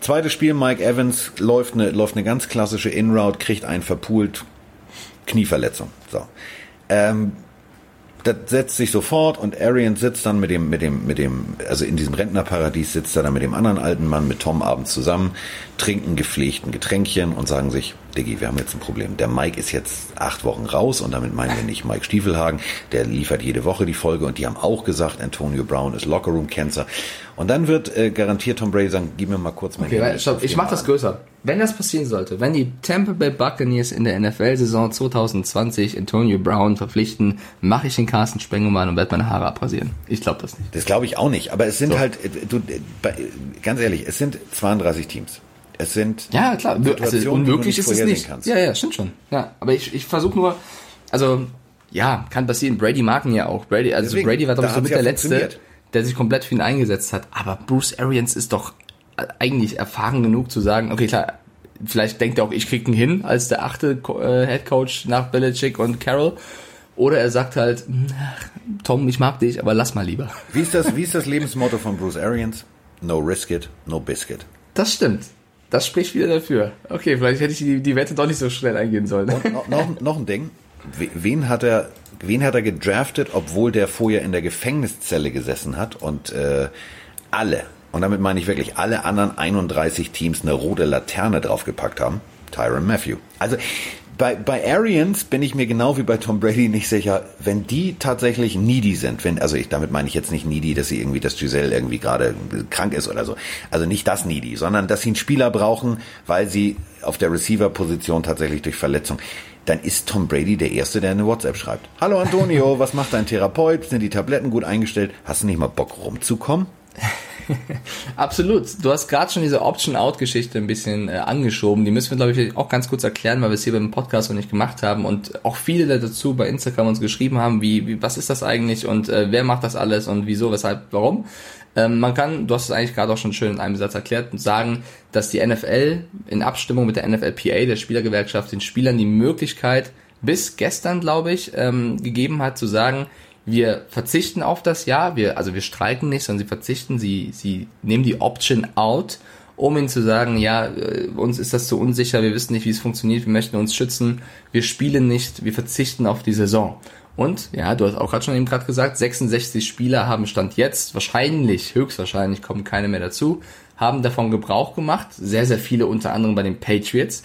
Zweites Spiel, Mike Evans läuft eine, läuft eine ganz klassische In-Route, kriegt einen verpult, Knieverletzung. So. Ähm, das setzt sich sofort und Arian sitzt dann mit dem, mit dem, mit dem, also in diesem Rentnerparadies sitzt er dann mit dem anderen alten Mann, mit Tom abends zusammen, trinken gepflegten Getränkchen und sagen sich, Diggi, wir haben jetzt ein Problem. Der Mike ist jetzt acht Wochen raus und damit meinen wir nicht Mike Stiefelhagen, der liefert jede Woche die Folge und die haben auch gesagt, Antonio Brown ist Lockerroom Cancer. Und dann wird äh, garantiert Tom Brady sagen, gib mir mal kurz mein Okay, Handy, stopp, ich mach das an. größer. Wenn das passieren sollte, wenn die Tampa Bay Buccaneers in der NFL-Saison 2020 Antonio Brown verpflichten, mache ich den Carsten Spengemann und werde meine Haare abrasieren. Ich glaube das nicht. Das glaube ich auch nicht. Aber es sind So. halt, äh, du, äh, ganz ehrlich, es sind 32 Teams. Es sind Ja, klar. Also Situationen, du unmöglich ist es nicht. kannst. Ja, ja, stimmt schon. Ja, aber ich, ich versuche nur, also, ja, kann passieren. Brady mag ihn ja auch. Brady, also Deswegen, Brady war, ich, so mit ja der Letzte, der sich komplett für ihn eingesetzt hat. Aber Bruce Arians ist doch eigentlich erfahren genug zu sagen, okay, klar, vielleicht denkt er auch, ich krieg ihn hin als der achte äh, Head Coach nach Belichick und Carroll. Oder er sagt halt, Tom, ich mag dich, aber lass mal lieber. Wie ist das, wie ist das Lebensmotto von Bruce Arians? No risk it, no biscuit. Das stimmt. Das spricht wieder dafür. Okay, vielleicht hätte ich die, die Wette doch nicht so schnell eingehen sollen. No, noch, noch ein Ding. We- Wen hat er, wen hat er gedraftet, obwohl der vorher in der Gefängniszelle gesessen hat und äh, alle, und damit meine ich wirklich alle anderen 31 Teams eine rote Laterne draufgepackt haben? Tyron Matthew. Also bei, bei Arians bin ich mir genau wie bei Tom Brady nicht sicher, wenn die tatsächlich needy sind, wenn, also ich, damit meine ich jetzt nicht needy, dass sie irgendwie, dass Giselle irgendwie gerade krank ist oder so. Also nicht das needy, sondern dass sie einen Spieler brauchen, weil sie auf der Receiver-Position tatsächlich durch Verletzung dann ist Tom Brady der Erste, der eine WhatsApp schreibt. Hallo Antonio, was macht dein Therapeut? Sind die Tabletten gut eingestellt? Hast du nicht mal Bock rumzukommen? Absolut. Du hast gerade schon diese Option-Out-Geschichte ein bisschen äh, angeschoben. Die müssen wir, glaube ich, auch ganz kurz erklären, weil wir es hier beim Podcast noch nicht gemacht haben und auch viele da dazu bei Instagram uns geschrieben haben, wie, wie was ist das eigentlich und äh, wer macht das alles und wieso, weshalb, warum. Ähm, man kann, du hast es eigentlich gerade auch schon schön in einem Satz erklärt, und sagen, dass die NFL in Abstimmung mit der NFLPA, der Spielergewerkschaft, den Spielern die Möglichkeit bis gestern, glaube ich, ähm, gegeben hat, zu sagen, wir verzichten auf das Jahr, wir, also wir streiken nicht, sondern sie verzichten, sie, sie nehmen die Option out, um ihnen zu sagen, ja, äh, uns ist das zu unsicher, wir wissen nicht, wie es funktioniert, wir möchten uns schützen, wir spielen nicht, wir verzichten auf die Saison. Und, ja, du hast auch gerade schon eben gerade gesagt, 66 Spieler haben Stand jetzt, wahrscheinlich, höchstwahrscheinlich kommen keine mehr dazu, haben davon Gebrauch gemacht, sehr, sehr viele unter anderem bei den Patriots,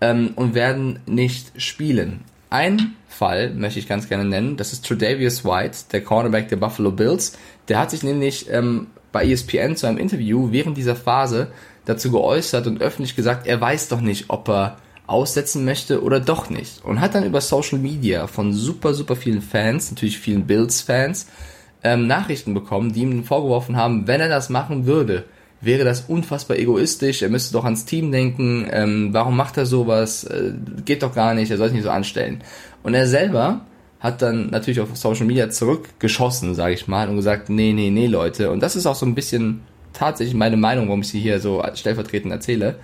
ähm, und werden nicht spielen. Ein Fall möchte ich ganz gerne nennen, das ist Tredavious White, der Cornerback der Buffalo Bills. Der hat sich nämlich ähm, bei ESPN zu einem Interview während dieser Phase dazu geäußert und öffentlich gesagt, er weiß doch nicht, ob er aussetzen möchte oder doch nicht. Und hat dann über Social Media von super, super vielen Fans, natürlich vielen Bills-Fans, ähm, Nachrichten bekommen, die ihm vorgeworfen haben, wenn er das machen würde, wäre das unfassbar egoistisch, er müsste doch ans Team denken, ähm, warum macht er sowas, äh, geht doch gar nicht, er soll sich nicht so anstellen. Und er selber hat dann natürlich auf Social Media zurückgeschossen, sage ich mal, und gesagt, nee, nee, nee, Leute. Und das ist auch so ein bisschen tatsächlich meine Meinung, warum ich sie hier so stellvertretend erzähle.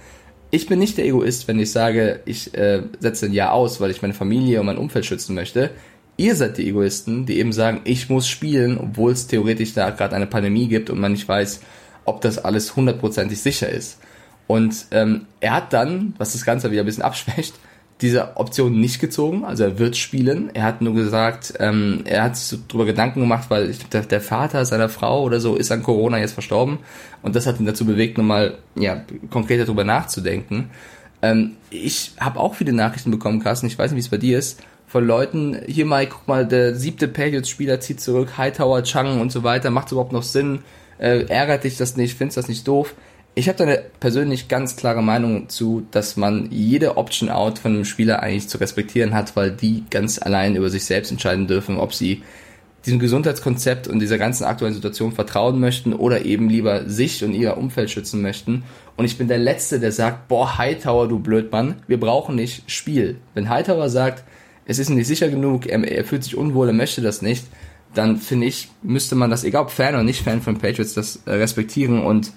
Ich bin nicht der Egoist, wenn ich sage, ich äh, setze ein Jahr aus, weil ich meine Familie und mein Umfeld schützen möchte. Ihr seid die Egoisten, die eben sagen, ich muss spielen, obwohl es theoretisch da gerade eine Pandemie gibt und man nicht weiß, ob das alles hundertprozentig sicher ist. Und ähm, er hat dann, was das Ganze wieder ein bisschen abschwächt, diese Option nicht gezogen. Also er wird spielen. Er hat nur gesagt, ähm, er hat sich so drüber Gedanken gemacht, weil ich glaub, der, der Vater seiner Frau oder so ist an Corona jetzt verstorben. Und das hat ihn dazu bewegt, nochmal ja, konkreter drüber nachzudenken. Ähm, ich habe auch viele Nachrichten bekommen, Carsten, ich weiß nicht, wie es bei dir ist, von Leuten, hier mal, guck mal, der siebte Patriots-Spieler zieht zurück, Hightower, Chang und so weiter, macht überhaupt noch Sinn, äh, ärgert dich das nicht, findest das nicht doof. Ich habe da eine persönlich ganz klare Meinung zu, dass man jede Option-Out von einem Spieler eigentlich zu respektieren hat, weil die ganz allein über sich selbst entscheiden dürfen, ob sie diesem Gesundheitskonzept und dieser ganzen aktuellen Situation vertrauen möchten oder eben lieber sich und ihr Umfeld schützen möchten. Und ich bin der Letzte, der sagt, boah, Hightower, du Blödmann, wir brauchen nicht Spiel. Wenn Hightower sagt, es ist nicht sicher genug, er, er fühlt sich unwohl, er möchte das nicht, dann finde ich, müsste man das, egal ob Fan oder nicht Fan von Patriots, das äh, respektieren und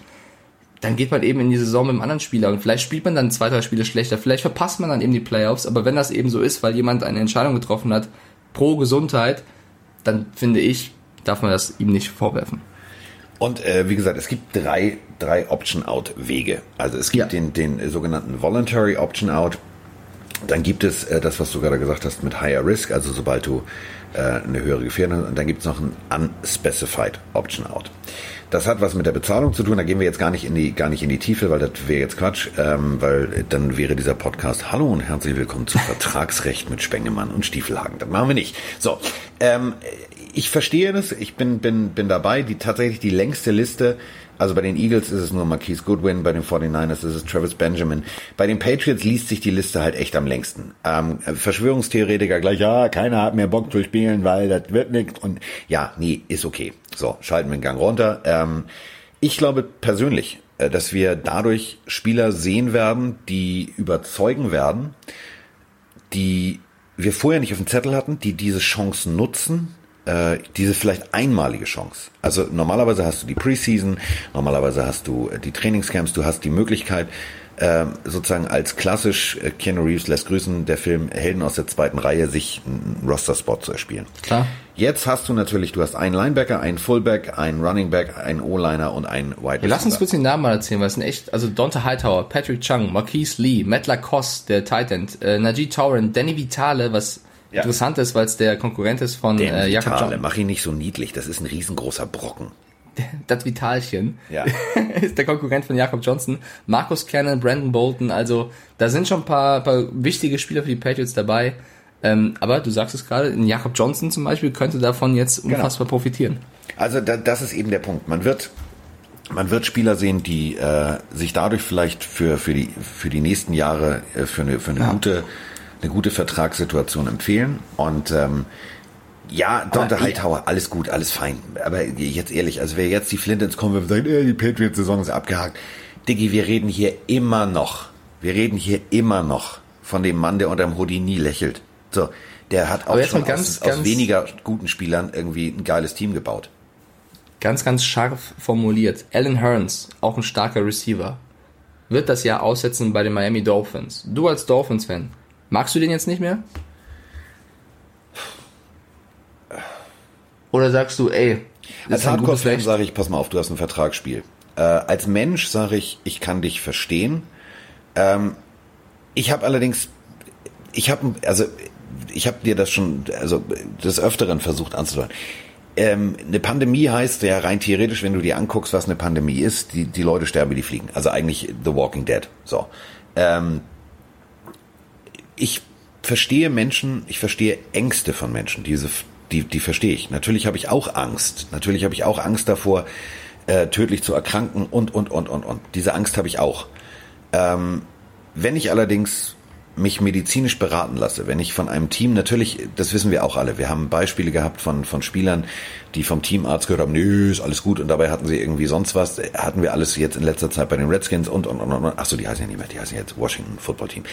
dann geht man eben in die Saison mit einem anderen Spieler und vielleicht spielt man dann zwei, drei Spiele schlechter, vielleicht verpasst man dann eben die Playoffs, aber wenn das eben so ist, weil jemand eine Entscheidung getroffen hat pro Gesundheit, dann finde ich, darf man das ihm nicht vorwerfen. Und äh, wie gesagt, es gibt drei, drei Option-Out-Wege. Also es gibt ja. den, den sogenannten Voluntary Option-Out. Dann gibt es äh, das, was du gerade gesagt hast, mit Higher Risk, also sobald du äh, eine höhere Gefährdung. Und dann gibt es noch ein Unspecified Option Out. Das hat was mit der Bezahlung zu tun. Da gehen wir jetzt gar nicht in die, gar nicht in die Tiefe, weil das wäre jetzt Quatsch, ähm, weil dann wäre dieser Podcast Hallo und herzlich willkommen zu Vertragsrecht mit Spengemann und Stiefelhagen. Das machen wir nicht. So, ähm, ich verstehe das. Ich bin, bin, bin dabei. Die tatsächlich die längste Liste also bei den Eagles ist es nur Marquise Goodwin, bei den 49ers ist es Travis Benjamin. Bei den Patriots liest sich die Liste halt echt am längsten. Ähm, Verschwörungstheoretiker gleich, ja, keiner hat mehr Bock zu spielen, weil das wird nichts. Und ja, nee, ist okay. So, schalten wir den Gang runter. Ähm, ich glaube persönlich, äh, dass wir dadurch Spieler sehen werden, die überzeugen werden, die wir vorher nicht auf dem Zettel hatten, die diese Chancen nutzen, äh, diese vielleicht einmalige Chance. Also normalerweise hast du die Preseason, normalerweise hast du äh, die Trainingscamps, du hast die Möglichkeit, äh, sozusagen als klassisch äh, Keanu Reeves lässt grüßen, der Film Helden aus der zweiten Reihe, sich einen Roster-Spot zu erspielen. Klar. Jetzt hast du natürlich, du hast einen Linebacker, einen Fullback, einen Running Back, einen O-Liner und einen Wide Receiver. Lass uns kurz den Namen mal erzählen, weil es sind echt, also Dante Hightower, Patrick Chung, Marquise Lee, Matt Lacoste, der Titan, äh, Najee Tauren, Danny Vitale, was ja. interessant ist, weil es der Konkurrent ist von äh, Jakob Johnson. Mach ihn nicht so niedlich, das ist ein riesengroßer Brocken. Das Vitalchen ja. ist der Konkurrent von Jakob Johnson. Marcus Cannon, Brandon Bolton, also da sind schon ein paar, paar wichtige Spieler für die Patriots dabei. Ähm, aber du sagst es gerade, Jakob Johnson zum Beispiel könnte davon jetzt genau. unfassbar genau. profitieren. Also da, das ist eben der Punkt. Man wird man wird Spieler sehen, die äh, sich dadurch vielleicht für für die für die nächsten Jahre äh, für eine für eine ja. gute eine gute Vertragssituation empfehlen. Und ähm, ja, Dante Hightower, alles gut, alles fein. Aber jetzt ehrlich, also wer jetzt die Flint ins kommen wird und sagt, äh, die Patriots-Saison ist abgehakt. Diggi, wir reden hier immer noch, wir reden hier immer noch von dem Mann, der unterm Hoodie nie lächelt. So, der hat auch schon ganz, aus, ganz aus weniger guten Spielern irgendwie ein geiles Team gebaut. Ganz, ganz scharf formuliert. Alan Hearns, auch ein starker Receiver, wird das Jahr aussetzen bei den Miami Dolphins. Du als Dolphins-Fan, Magst du den jetzt nicht mehr? Oder sagst du, ey, als Hardcore-Fan sage ich, pass mal auf, du hast ein Vertragsspiel. Äh, als Mensch sage ich, ich kann dich verstehen. Ähm, ich habe allerdings, ich habe, also ich habe dir das schon, also des Öfteren versucht anzudeuten. Ähm, eine Pandemie heißt ja rein theoretisch, wenn du dir anguckst, was eine Pandemie ist, die, die Leute sterben, wie die fliegen. Also eigentlich The Walking Dead. So. Ähm, ich verstehe Menschen, ich verstehe Ängste von Menschen, diese, die, die verstehe ich. Natürlich habe ich auch Angst. Natürlich habe ich auch Angst davor, äh, tödlich zu erkranken und, und, und, und, und. Diese Angst habe ich auch. Ähm, wenn ich allerdings mich medizinisch beraten lasse, wenn ich von einem Team, natürlich, das wissen wir auch alle, wir haben Beispiele gehabt von, von Spielern, die vom Teamarzt gehört haben, nö, ist alles gut und dabei hatten sie irgendwie sonst was, hatten wir alles jetzt in letzter Zeit bei den Redskins und, und, und, und, ach so, die heißen ja nicht mehr, die heißen jetzt Washington Football Team.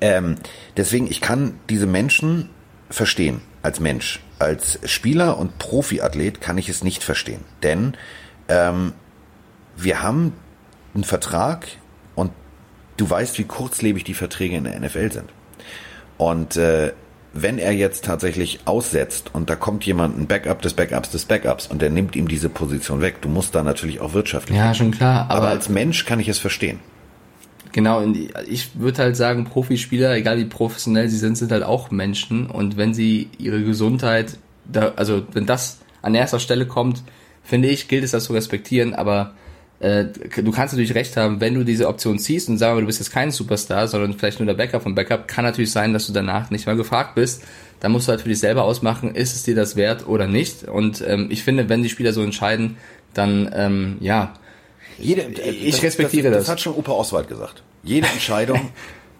Ähm, deswegen, ich kann diese Menschen verstehen, als Mensch. Als Spieler und Profiathlet kann ich es nicht verstehen, denn ähm, wir haben einen Vertrag, du weißt, wie kurzlebig die Verträge in der NFL sind. Und äh, wenn er jetzt tatsächlich aussetzt und da kommt jemand, ein Backup des Backups des Backups und der nimmt ihm diese Position weg, du musst da natürlich auch wirtschaftlich. Ja, schon klar. Aber, aber als Mensch kann ich es verstehen. Genau, ich würde halt sagen, Profispieler, egal wie professionell sie sind, sind halt auch Menschen und wenn sie ihre Gesundheit, da, also wenn das an erster Stelle kommt, finde ich, gilt es das zu respektieren, aber äh, du kannst natürlich recht haben, wenn du diese Option ziehst und sagen, du bist jetzt kein Superstar, sondern vielleicht nur der Backup vom Backup, kann natürlich sein, dass du danach nicht mehr gefragt bist. Da musst du halt für dich selber ausmachen, ist es dir das wert oder nicht. Und ähm, ich finde, wenn die Spieler so entscheiden, dann ähm, ja. Jede, ich das, respektiere das, das. Das hat schon Opa Oswald gesagt. Jede Entscheidung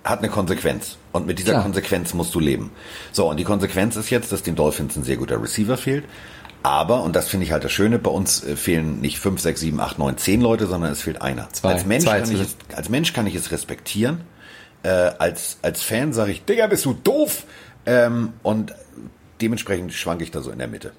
hat eine Konsequenz. Und mit dieser Klar. Konsequenz musst du leben. So, und die Konsequenz ist jetzt, dass den Dolphins ein sehr guter Receiver fehlt. Aber, und das finde ich halt das Schöne, bei uns äh, fehlen nicht fünf, sechs, sieben, acht, neun, zehn Leute, sondern es fehlt einer. Zwei, als, Mensch zwei kann ich es, als Mensch kann ich es respektieren. Äh, als, als Fan sage ich, Digga, bist du doof? Ähm, und dementsprechend schwanke ich da so in der Mitte.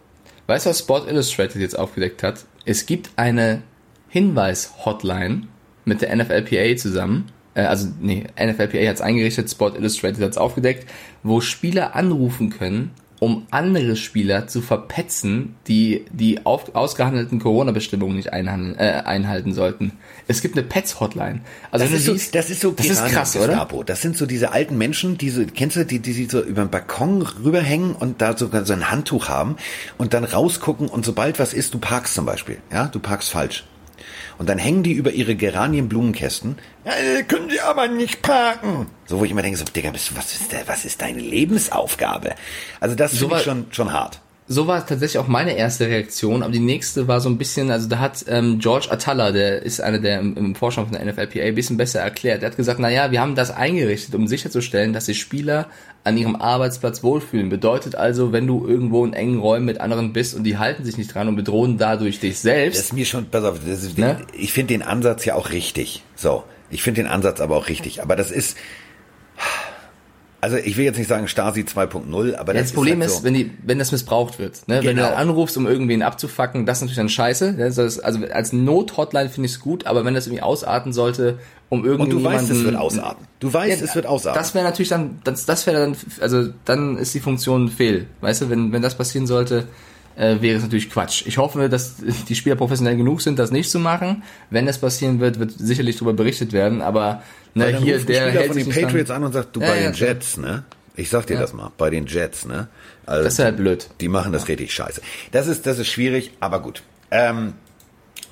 Weißt du, was Sport Illustrated jetzt aufgedeckt hat? Es gibt eine Hinweis-Hotline mit der NFLPA zusammen. Äh, also, nee, NFLPA hat es eingerichtet, Sport Illustrated hat es aufgedeckt, wo Spieler anrufen können, um andere Spieler zu verpetzen, die die auf, ausgehandelten Corona-Bestimmungen nicht einhalten, äh, einhalten sollten. Es gibt eine Pets-Hotline. Also das ist, so, das ist so das ist krass, oder? Das sind so diese alten Menschen, die so, kennst du, die, die, die so über den Balkon rüberhängen und da sogar so ein Handtuch haben und dann rausgucken und sobald was ist, du parkst zum Beispiel, ja, du parkst falsch. Und dann hängen die über ihre Geranienblumenkästen. Ja, können sie aber nicht parken. So, wo ich immer denke, so, Digga, was ist, der, was ist deine Lebensaufgabe? Also das so finde ich schon, schon hart so war tatsächlich auch meine erste Reaktion, aber die nächste war so ein bisschen, also da hat ähm, George Atalla, der ist einer der im, im Vorstand von der NFLPA, ein bisschen besser erklärt. Er hat gesagt, naja, wir haben das eingerichtet, um sicherzustellen, dass sich Spieler an ihrem Arbeitsplatz wohlfühlen. Bedeutet also, wenn du irgendwo in engen Räumen mit anderen bist und die halten sich nicht dran und bedrohen dadurch dich selbst. Das ist mir schon, pass auf, ist, ne? ich finde den Ansatz ja auch richtig. So, ich finde den Ansatz aber auch richtig. Aber das ist, also ich will jetzt nicht sagen Stasi 2.0, aber das, das Problem ist, halt so. ist, wenn die, wenn das missbraucht wird, ne? Genau. wenn du dann genau. anrufst, um irgendwen abzufacken, das ist natürlich dann scheiße. Ist, also als Not-Hotline finde ich es gut, aber wenn das irgendwie ausarten sollte, um irgendwie Und du weißt, es wird ausarten. Du weißt, ja, es wird ausarten. Das wäre natürlich dann, das, das wäre dann, also dann ist die Funktion fehl. Weißt du, wenn wenn das passieren sollte, äh, wäre es natürlich Quatsch. Ich hoffe, dass die Spieler professionell genug sind, das nicht zu machen. Wenn das passieren wird, wird sicherlich darüber berichtet werden, aber Ne, hier der Spieler von den Patriots an und sagt, du ja, bei ja, den Jets, ne? Ich sag dir ja. das mal, bei den Jets, ne? Also, das ist halt blöd. Die machen das richtig scheiße. Das ist, das ist schwierig, aber gut. Ähm,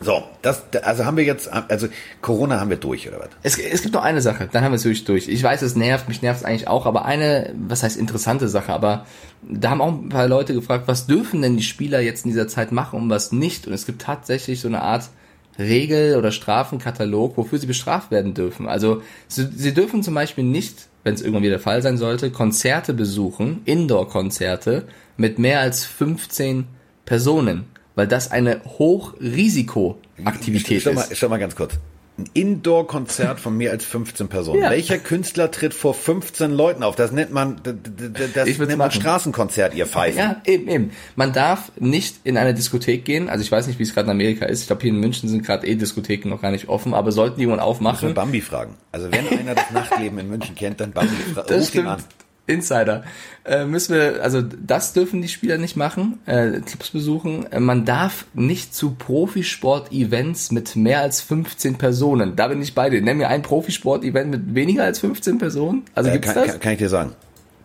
so, das, also haben wir jetzt, also Corona haben wir durch, oder was? Es, es gibt noch eine Sache, dann haben wir es wirklich durch. Ich weiß, es nervt, mich nervt es eigentlich auch, aber eine, was heißt interessante Sache, aber da haben auch ein paar Leute gefragt, was dürfen denn die Spieler jetzt in dieser Zeit machen und was nicht? Und es gibt tatsächlich so eine Art Regel- oder Strafenkatalog, wofür sie bestraft werden dürfen. Also sie, sie dürfen zum Beispiel nicht, wenn es irgendwann wieder der Fall sein sollte, Konzerte besuchen, Indoor-Konzerte mit mehr als 15 Personen, weil das eine Hochrisikoaktivität ist. Mal, schau mal ganz kurz ein Indoor-Konzert von mehr als 15 Personen. Ja. Welcher Künstler tritt vor 15 Leuten auf? Das nennt man, das nennt man Straßenkonzert, ihr Pfeifen. Ja, eben, eben. Man darf nicht in eine Diskothek gehen. Also ich weiß nicht, wie es gerade in Amerika ist. Ich glaube, hier in München sind gerade eh Diskotheken noch gar nicht offen, aber sollten die jemand aufmachen. Bambi fragen. Also wenn einer das Nachtleben in München kennt, dann Bambi. Ruft ihn an. Insider. Äh, müssen wir, also das dürfen die Spieler nicht machen, äh, Clubs besuchen. Äh, man darf nicht zu Profisport-Events mit mehr als 15 Personen. Da bin ich bei dir. Nenn mir ein Profisport-Event mit weniger als 15 Personen. Also äh, gibt's kann, das? Kann, kann ich dir sagen.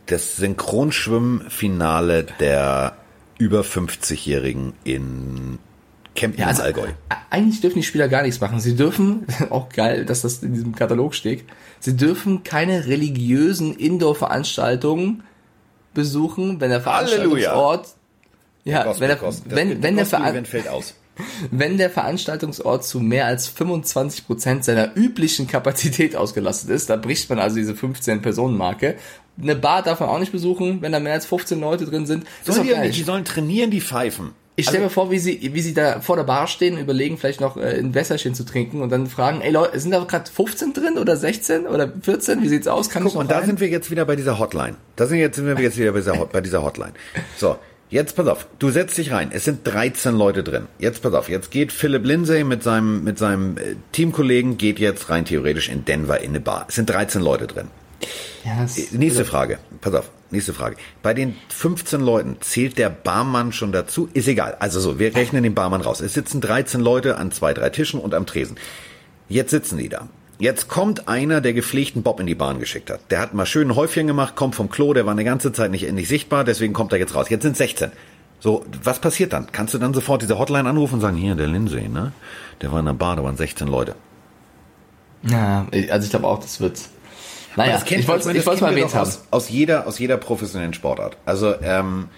Das Synchronschwimmfinale der über 50-Jährigen in Campen ja, also, Allgäu. Eigentlich dürfen die Spieler gar nichts machen. Sie dürfen, auch geil, dass das in diesem Katalog steht, sie dürfen keine religiösen Indoor-Veranstaltungen besuchen, wenn der Veranstaltungsort ja, wenn der, wenn, wenn der Veran fällt aus. Wenn der Veranstaltungsort zu mehr als 25 Prozent seiner üblichen Kapazität ausgelastet ist, da bricht man also diese 15-Personen-Marke. Eine Bar darf man auch nicht besuchen, wenn da mehr als 15 Leute drin sind. Sollen die, die sollen trainieren, die Pfeifen. Ich stelle also, mir vor, wie sie, wie sie da vor der Bar stehen, überlegen, vielleicht noch äh, ein Wässerchen zu trinken und dann fragen, ey Leute, sind da gerade 15 drin oder 16 oder 14? Wie sieht's aus? Kann Guck, ich noch und rein? da sind wir jetzt wieder bei dieser Hotline. Da sind, jetzt, sind wir jetzt wieder bei dieser, bei dieser Hotline. So, jetzt pass auf, du setzt dich rein. Es sind 13 Leute drin. Jetzt pass auf, jetzt geht Philip Lindsay mit seinem, mit seinem äh, Teamkollegen, geht jetzt rein theoretisch in Denver in eine Bar. Es sind 13 Leute drin. Ja, äh, Nächste Frage. Pass auf. Nächste Frage. Bei den 15 Leuten zählt der Barmann schon dazu? Ist egal. Also so, wir rechnen den Barmann raus. Es sitzen 13 Leute an zwei, drei Tischen und am Tresen. Jetzt sitzen die da. Jetzt kommt einer, der gepflegten Bob in die Bahn geschickt hat. Der hat mal schön ein Häufchen gemacht, kommt vom Klo, der war eine ganze Zeit nicht, nicht sichtbar, deswegen kommt er jetzt raus. Jetzt sind 16. So, was passiert dann? Kannst du dann sofort diese Hotline anrufen und sagen, hier, der Lindsay, ne? Der war in der Bar, da waren 16 Leute. Ja, also ich glaube auch, das wird naja, kennt, ich wollte es mal erwähnt haben. Aus, aus, jeder, aus jeder professionellen Sportart. Also, ähm,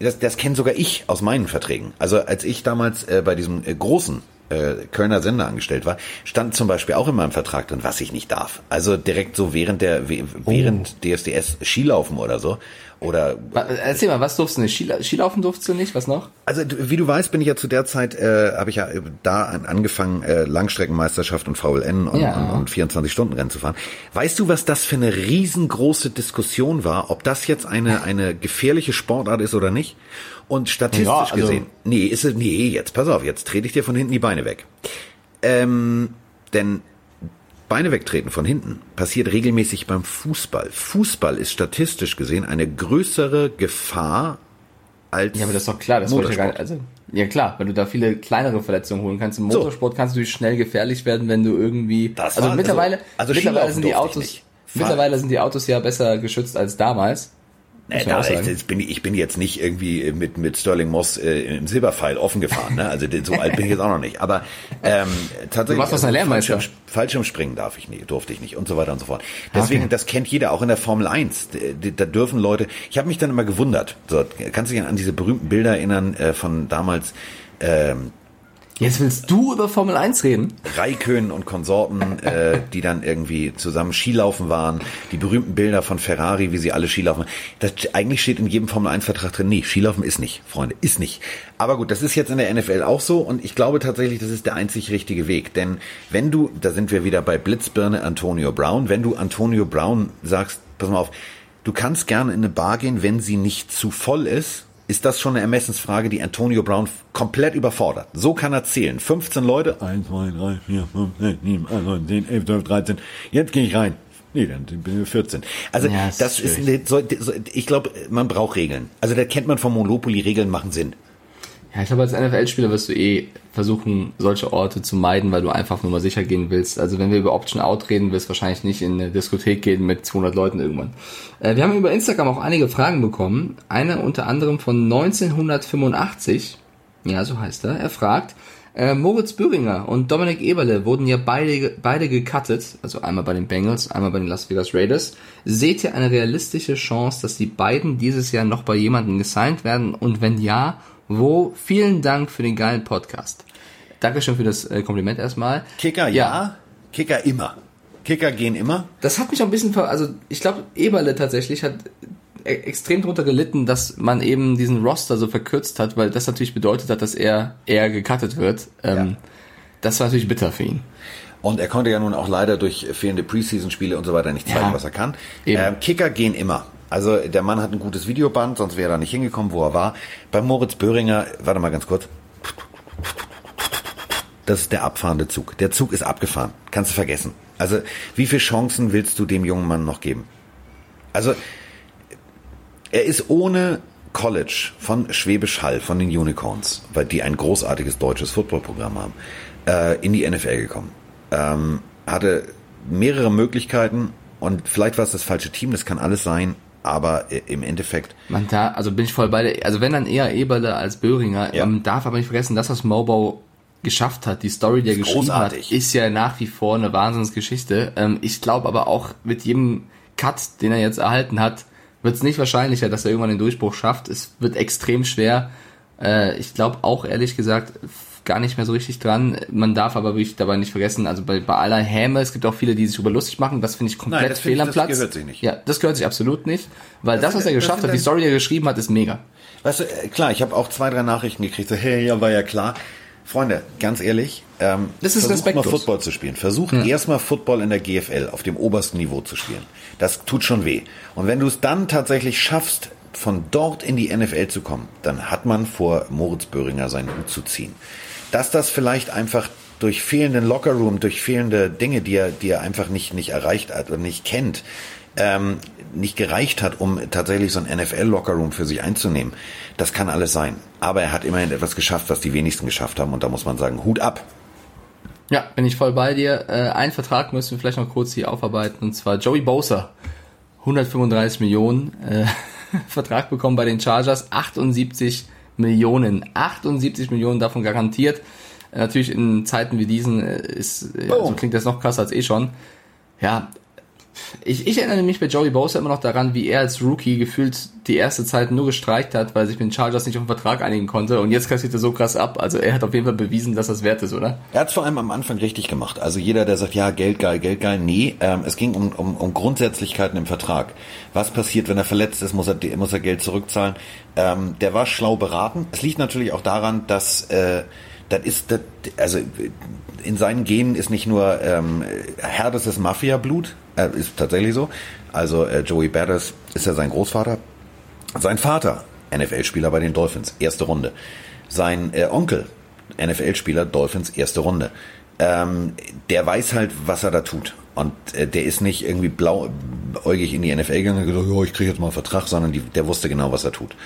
das, das kenne sogar ich aus meinen Verträgen. Also als ich damals äh, bei diesem äh, großen äh, Kölner Sender angestellt war, stand zum Beispiel auch in meinem Vertrag drin, was ich nicht darf. Also direkt so während der während oh. DSDS Skilaufen oder so. Oder erzähl mal, was durfst du nicht? Skilaufen durfst du nicht? Was noch? Also wie du weißt, bin ich ja zu der Zeit äh, habe ich ja da angefangen äh, Langstreckenmeisterschaft und VLN und, ja. und, und 24 Stunden Rennen zu fahren. Weißt du, was das für eine riesengroße Diskussion war, ob das jetzt eine eine gefährliche Sportart ist oder nicht? Und statistisch Ja, also- gesehen, nee, ist es, nee, jetzt pass auf, jetzt trete ich dir von hinten die Beine weg. Ähm, denn Beine wegtreten von hinten passiert regelmäßig beim Fußball. Fußball ist statistisch gesehen eine größere Gefahr als Ja, aber das ist doch klar, das wollte ich ja gar nicht, also, ja klar, wenn du da viele kleinere Verletzungen holen kannst. Im Motorsport kannst du schnell gefährlich werden, wenn du irgendwie, Das also war- mittlerweile, also- also mittlerweile sind die Autos, mittlerweile sind die Autos ja besser geschützt als damals. Nee, da, sagen. ich, bin, ich bin jetzt nicht irgendwie mit, mit Sterling Moss äh, im Silberpfeil offen gefahren. Ne? Also so alt bin ich jetzt auch noch nicht. Aber ähm, tatsächlich. Du warst ein Lehrmeister. Fallschirm, Fallschirmspringen darf ich nicht, durfte ich nicht und so weiter und so fort. Deswegen, Okay. das kennt jeder, auch in der Formel 1. Da, da dürfen Leute. Ich habe mich dann immer gewundert. So, kannst du dich an diese berühmten Bilder erinnern äh, von damals? Ähm, Jetzt willst du über Formel 1 reden? Raikön und Konsorten, äh, die dann irgendwie zusammen Skilaufen waren, die berühmten Bilder von Ferrari, wie sie alle Skilaufen. Das, eigentlich steht in jedem Formel-1-Vertrag drin, nee, Skilaufen ist nicht, Freunde, ist nicht. Aber gut, das ist jetzt in der NFL auch so und ich glaube tatsächlich, das ist der einzig richtige Weg. Denn wenn du, da sind wir wieder bei Blitzbirne Antonio Brown, wenn du Antonio Brown sagst, pass mal auf, du kannst gerne in eine Bar gehen, wenn sie nicht zu voll ist, ist das schon eine Ermessensfrage, die Antonio Brown komplett überfordert. So kann er zählen. 15 Leute, 1, 2, 3, 4, 5, 6, 7, 8, 9, 10, 11, 12, 13. Jetzt gehe ich rein. Nee, dann bin ich 14. Also Ja, das das ist ist, eine, so, so, ich glaube, man braucht Regeln. Also da kennt man vom Monopoly, Regeln machen Sinn. Ja, ich glaube, als NFL-Spieler wirst du eh versuchen, solche Orte zu meiden, weil du einfach nur mal sicher gehen willst. Also wenn wir über Option Out reden, wirst du wahrscheinlich nicht in eine Diskothek gehen mit 200 Leuten irgendwann. Äh, wir haben über Instagram auch einige Fragen bekommen. Eine unter anderem von 1985. Ja, so heißt er. Er fragt, äh, Moritz Böhringer und Dominik Eberle wurden ja beide, beide gecuttet, also einmal bei den Bengals, einmal bei den Las Vegas Raiders. Seht ihr eine realistische Chance, dass die beiden dieses Jahr noch bei jemandem gesigned werden? Und wenn ja, wo? Vielen Dank für den geilen Podcast. Dankeschön für das äh, Kompliment erstmal. Kicker ja, Kicker immer. Kicker gehen immer. Das hat mich auch ein bisschen, ver also ich glaube, Eberle tatsächlich hat e extrem drunter gelitten, dass man eben diesen Roster so verkürzt hat, weil das natürlich bedeutet hat, dass er eher gecuttet wird. Ähm, Ja. Das war natürlich bitter für ihn. Und er konnte ja nun auch leider durch fehlende Preseason-Spiele und so weiter nicht zeigen, Ja. was er kann. Ähm, Kicker gehen immer. Also der Mann hat ein gutes Videoband, sonst wäre er da nicht hingekommen, wo er war. Bei Moritz Böhringer, warte mal ganz kurz. Das ist der abfahrende Zug. Der Zug ist abgefahren. Kannst du vergessen. Also wie viele Chancen willst du dem jungen Mann noch geben? Also er ist ohne College von Schwäbisch Hall, von den Unicorns, weil die ein großartiges deutsches Footballprogramm haben, äh, in die NFL gekommen. Ähm, hatte mehrere Möglichkeiten und vielleicht war es das falsche Team, das kann alles sein, aber äh, im Endeffekt, Man da, also bin ich voll bei der, also wenn dann eher Eberle als Böhringer, Ja. man darf aber nicht vergessen, dass was Mobo geschafft hat, die Story, die er geschrieben großartig. hat, ist ja nach wie vor eine Wahnsinnsgeschichte. Ähm, ich glaube aber auch mit jedem Cut, den er jetzt erhalten hat, wird es nicht wahrscheinlicher, dass er irgendwann den Durchbruch schafft. Es wird extrem schwer. Äh, ich glaube auch ehrlich gesagt gar nicht mehr so richtig dran. Man darf aber wirklich dabei nicht vergessen, also bei, bei aller Häme, es gibt auch viele, die sich über lustig machen. Das finde ich komplett Nein, das fehl am das Platz. gehört sich nicht. Ja, das gehört sich absolut nicht, weil das, was er das geschafft hat, die Story, die er geschrieben hat, ist mega. weißt du, äh, klar, ich habe auch zwei, drei Nachrichten gekriegt, so, hey, ja, war ja klar. Freunde, ganz ehrlich, ähm, Das ist versucht mal. Football zu spielen. Versucht erstmal Football in der GFL auf dem obersten Niveau zu spielen. Das tut schon weh. Und wenn du es dann tatsächlich schaffst, von dort in die NFL zu kommen, dann hat man vor Moritz Böhringer seinen Hut zu ziehen. Dass das vielleicht einfach durch fehlenden Lockerroom, durch fehlende Dinge, die er, die er einfach nicht, nicht erreicht hat oder nicht kennt, ähm, nicht gereicht hat, um tatsächlich so ein NFL-Lockerroom für sich einzunehmen. Das kann alles sein. Aber er hat immerhin etwas geschafft, was die wenigsten geschafft haben. Und da muss man sagen, Hut ab. Ja, bin ich voll bei dir. Äh, einen Vertrag müssen wir vielleicht noch kurz hier aufarbeiten, und zwar Joey Bosa. 135 Millionen äh, Vertrag bekommen bei den Chargers, 78 Millionen. 78 Millionen davon garantiert. Äh, natürlich in Zeiten wie diesen äh, ist, äh, so klingt das noch krasser als eh schon. Ja, ich, ich erinnere mich bei Joey Bosa immer noch daran, wie er als Rookie gefühlt die erste Zeit nur gestreikt hat, weil sich mit den Chargers nicht auf den Vertrag einigen konnte. Und jetzt kassiert er so krass ab. Also er hat auf jeden Fall bewiesen, dass das wert ist, oder? Er hat es vor allem am Anfang richtig gemacht. Also jeder, der sagt, ja, Geld geil, Geld geil, nee, ähm, es ging um, um, um Grundsätzlichkeiten im Vertrag. Was passiert, wenn er verletzt ist, muss er, muss er Geld zurückzahlen. Ähm, der war schlau beraten. Es liegt natürlich auch daran, dass äh, das ist, das, also in seinen Genen ist nicht nur ähm, härtestes Mafia-Blut, äh, ist tatsächlich so. Also äh, Joey Badass ist ja sein Großvater. Sein Vater NFL-Spieler bei den Dolphins, erste Runde. Sein äh, Onkel, NFL-Spieler, Dolphins, erste Runde. Ähm, der weiß halt, was er da tut. Und äh, der ist nicht irgendwie blauäugig in die NFL gegangen und gesagt, oh, ich kriege jetzt mal einen Vertrag, sondern die, der wusste genau, was er tut.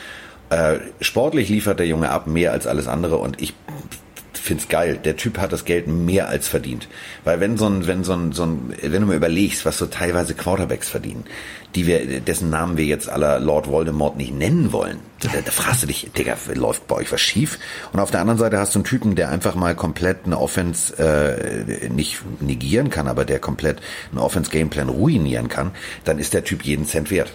Äh, sportlich liefert der Junge ab, mehr als alles andere. Und ich find's geil. Der Typ hat das Geld mehr als verdient. Weil wenn so ein, wenn so ein, so ein, wenn du mal überlegst, was so teilweise Quarterbacks verdienen, die wir, dessen Namen wir jetzt aller Lord Voldemort nicht nennen wollen, da, da fragst du dich, Digga, läuft bei euch was schief? Und auf der anderen Seite hast du einen Typen, der einfach mal komplett eine Offense äh, nicht negieren kann, aber der komplett einen Offense-Gameplan ruinieren kann, dann ist der Typ jeden Cent wert.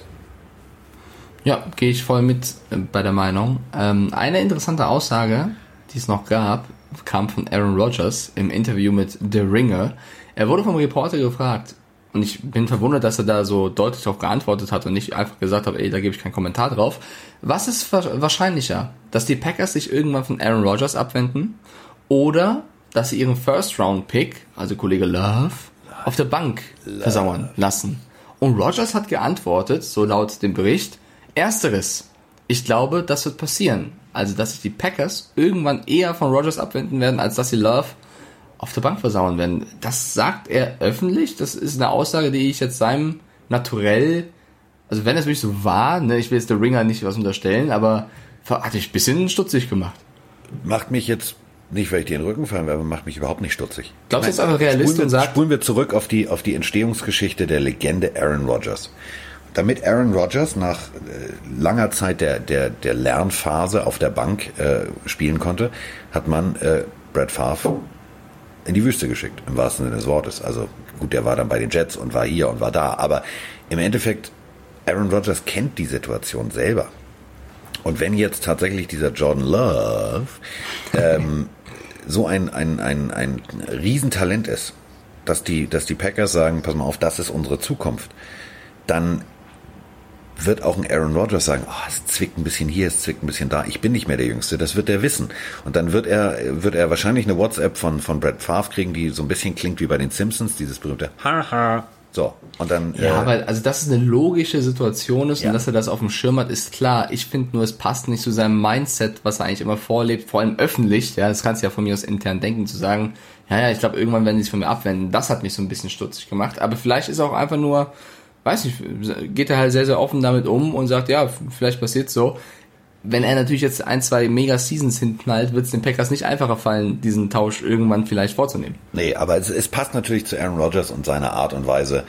Ja, gehe ich voll mit äh, bei der Meinung. Ähm, eine interessante Aussage, die es noch gab, kam von Aaron Rodgers im Interview mit The Ringer. Er wurde vom Reporter gefragt, und ich bin verwundert, dass er da so deutlich darauf geantwortet hat und nicht einfach gesagt hat, ey, da gebe ich keinen Kommentar drauf. Was ist wahrscheinlicher, dass die Packers sich irgendwann von Aaron Rodgers abwenden oder dass sie ihren First-Round-Pick, also Kollege Love, auf der Bank Love. versauern lassen? Und Rodgers hat geantwortet, so laut dem Bericht, ersteres. Ich glaube, das wird passieren. Also, dass sich die Packers irgendwann eher von Rodgers abwenden werden, als dass sie Love auf der Bank versauen werden. Das sagt er öffentlich. Das ist eine Aussage, die ich jetzt seinem Naturell, also wenn es wirklich so war, ne, ich will jetzt der Ringer nicht was unterstellen, aber hat ich ein bisschen stutzig gemacht. Macht mich jetzt nicht, weil ich dir in den Rücken fallen aber macht mich überhaupt nicht stutzig. Glaubst du jetzt einfach Realist und sagt... Spulen wir zurück auf die, auf die Entstehungsgeschichte der Legende Aaron Rodgers damit Aaron Rodgers nach äh, langer Zeit der, der, der Lernphase auf der Bank äh, spielen konnte, hat man äh, Brad Favre in die Wüste geschickt, im wahrsten Sinne des Wortes. Also gut, der war dann bei den Jets und war hier und war da, aber im Endeffekt, Aaron Rodgers kennt die Situation selber. Und wenn jetzt tatsächlich dieser Jordan Love ähm, so ein, ein, ein, ein Riesentalent ist, dass die, dass die Packers sagen, pass mal auf, das ist unsere Zukunft, dann wird auch ein Aaron Rodgers sagen, oh, es zwickt ein bisschen hier, es zwickt ein bisschen da. Ich bin nicht mehr der Jüngste, das wird er wissen. Und dann wird er, wird er wahrscheinlich eine WhatsApp von, von Brad Favre kriegen, die so ein bisschen klingt wie bei den Simpsons, dieses berühmte Haha. So, und dann. Ja, äh, aber also, dass es eine logische Situation ist ja. und dass er das auf dem Schirm hat, ist klar. Ich finde nur, es passt nicht zu seinem Mindset, was er eigentlich immer vorlebt, vor allem öffentlich. Ja, das kannst du ja von mir aus intern denken, zu sagen, ja, ja, ich glaube, irgendwann werden die sich von mir abwenden. Das hat mich so ein bisschen stutzig gemacht. Aber vielleicht ist auch einfach nur, weiß nicht, geht er halt sehr, sehr offen damit um und sagt, ja, vielleicht passiert so. Wenn er natürlich jetzt ein, zwei Mega-Seasons hinknallt, wird es den Packers nicht einfacher fallen, diesen Tausch irgendwann vielleicht vorzunehmen. Nee, aber es, es passt natürlich zu Aaron Rodgers und seiner Art und Weise,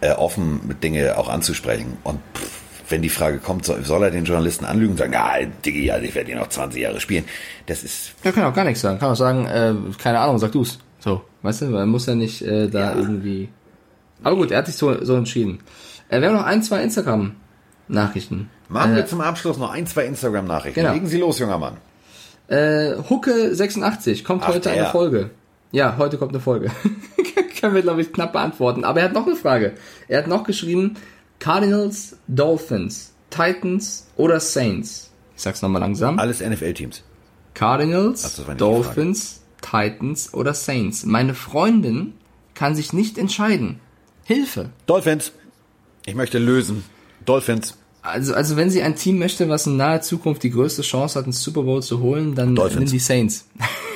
äh, offen mit Dinge auch anzusprechen. Und pff, wenn die Frage kommt, soll, er den Journalisten anlügen und sagen, ja, Diggi, also ich werde hier noch 20 Jahre spielen. Das ist. Ja, kann auch gar nichts sagen. Kann auch sagen, äh, keine Ahnung, sag du's. So, weißt du, man muss ja nicht äh, da ja. irgendwie aber gut, er hat sich so, so entschieden. Äh, wir haben noch ein, zwei Instagram-Nachrichten. Machen äh, wir zum Abschluss noch ein, zwei Instagram-Nachrichten. Genau. Legen Sie los, junger Mann. Äh, Hucke86 kommt Ach, heute der. eine Folge. Ja, heute kommt eine Folge. Können wir, glaube ich, knapp beantworten. Aber er hat noch eine Frage. Er hat noch geschrieben, Cardinals, Dolphins, Titans oder Saints. Ich sag's nochmal langsam. Alles NFL-Teams. Cardinals, Ach, Dolphins, Titans oder Saints. Meine Freundin kann sich nicht entscheiden. Hilfe. Dolphins. Ich möchte lösen. Dolphins. Also, also wenn sie ein Team möchte, was in naher Zukunft die größte Chance hat, einen Super Bowl zu holen, dann Dolphins. nimm die Saints.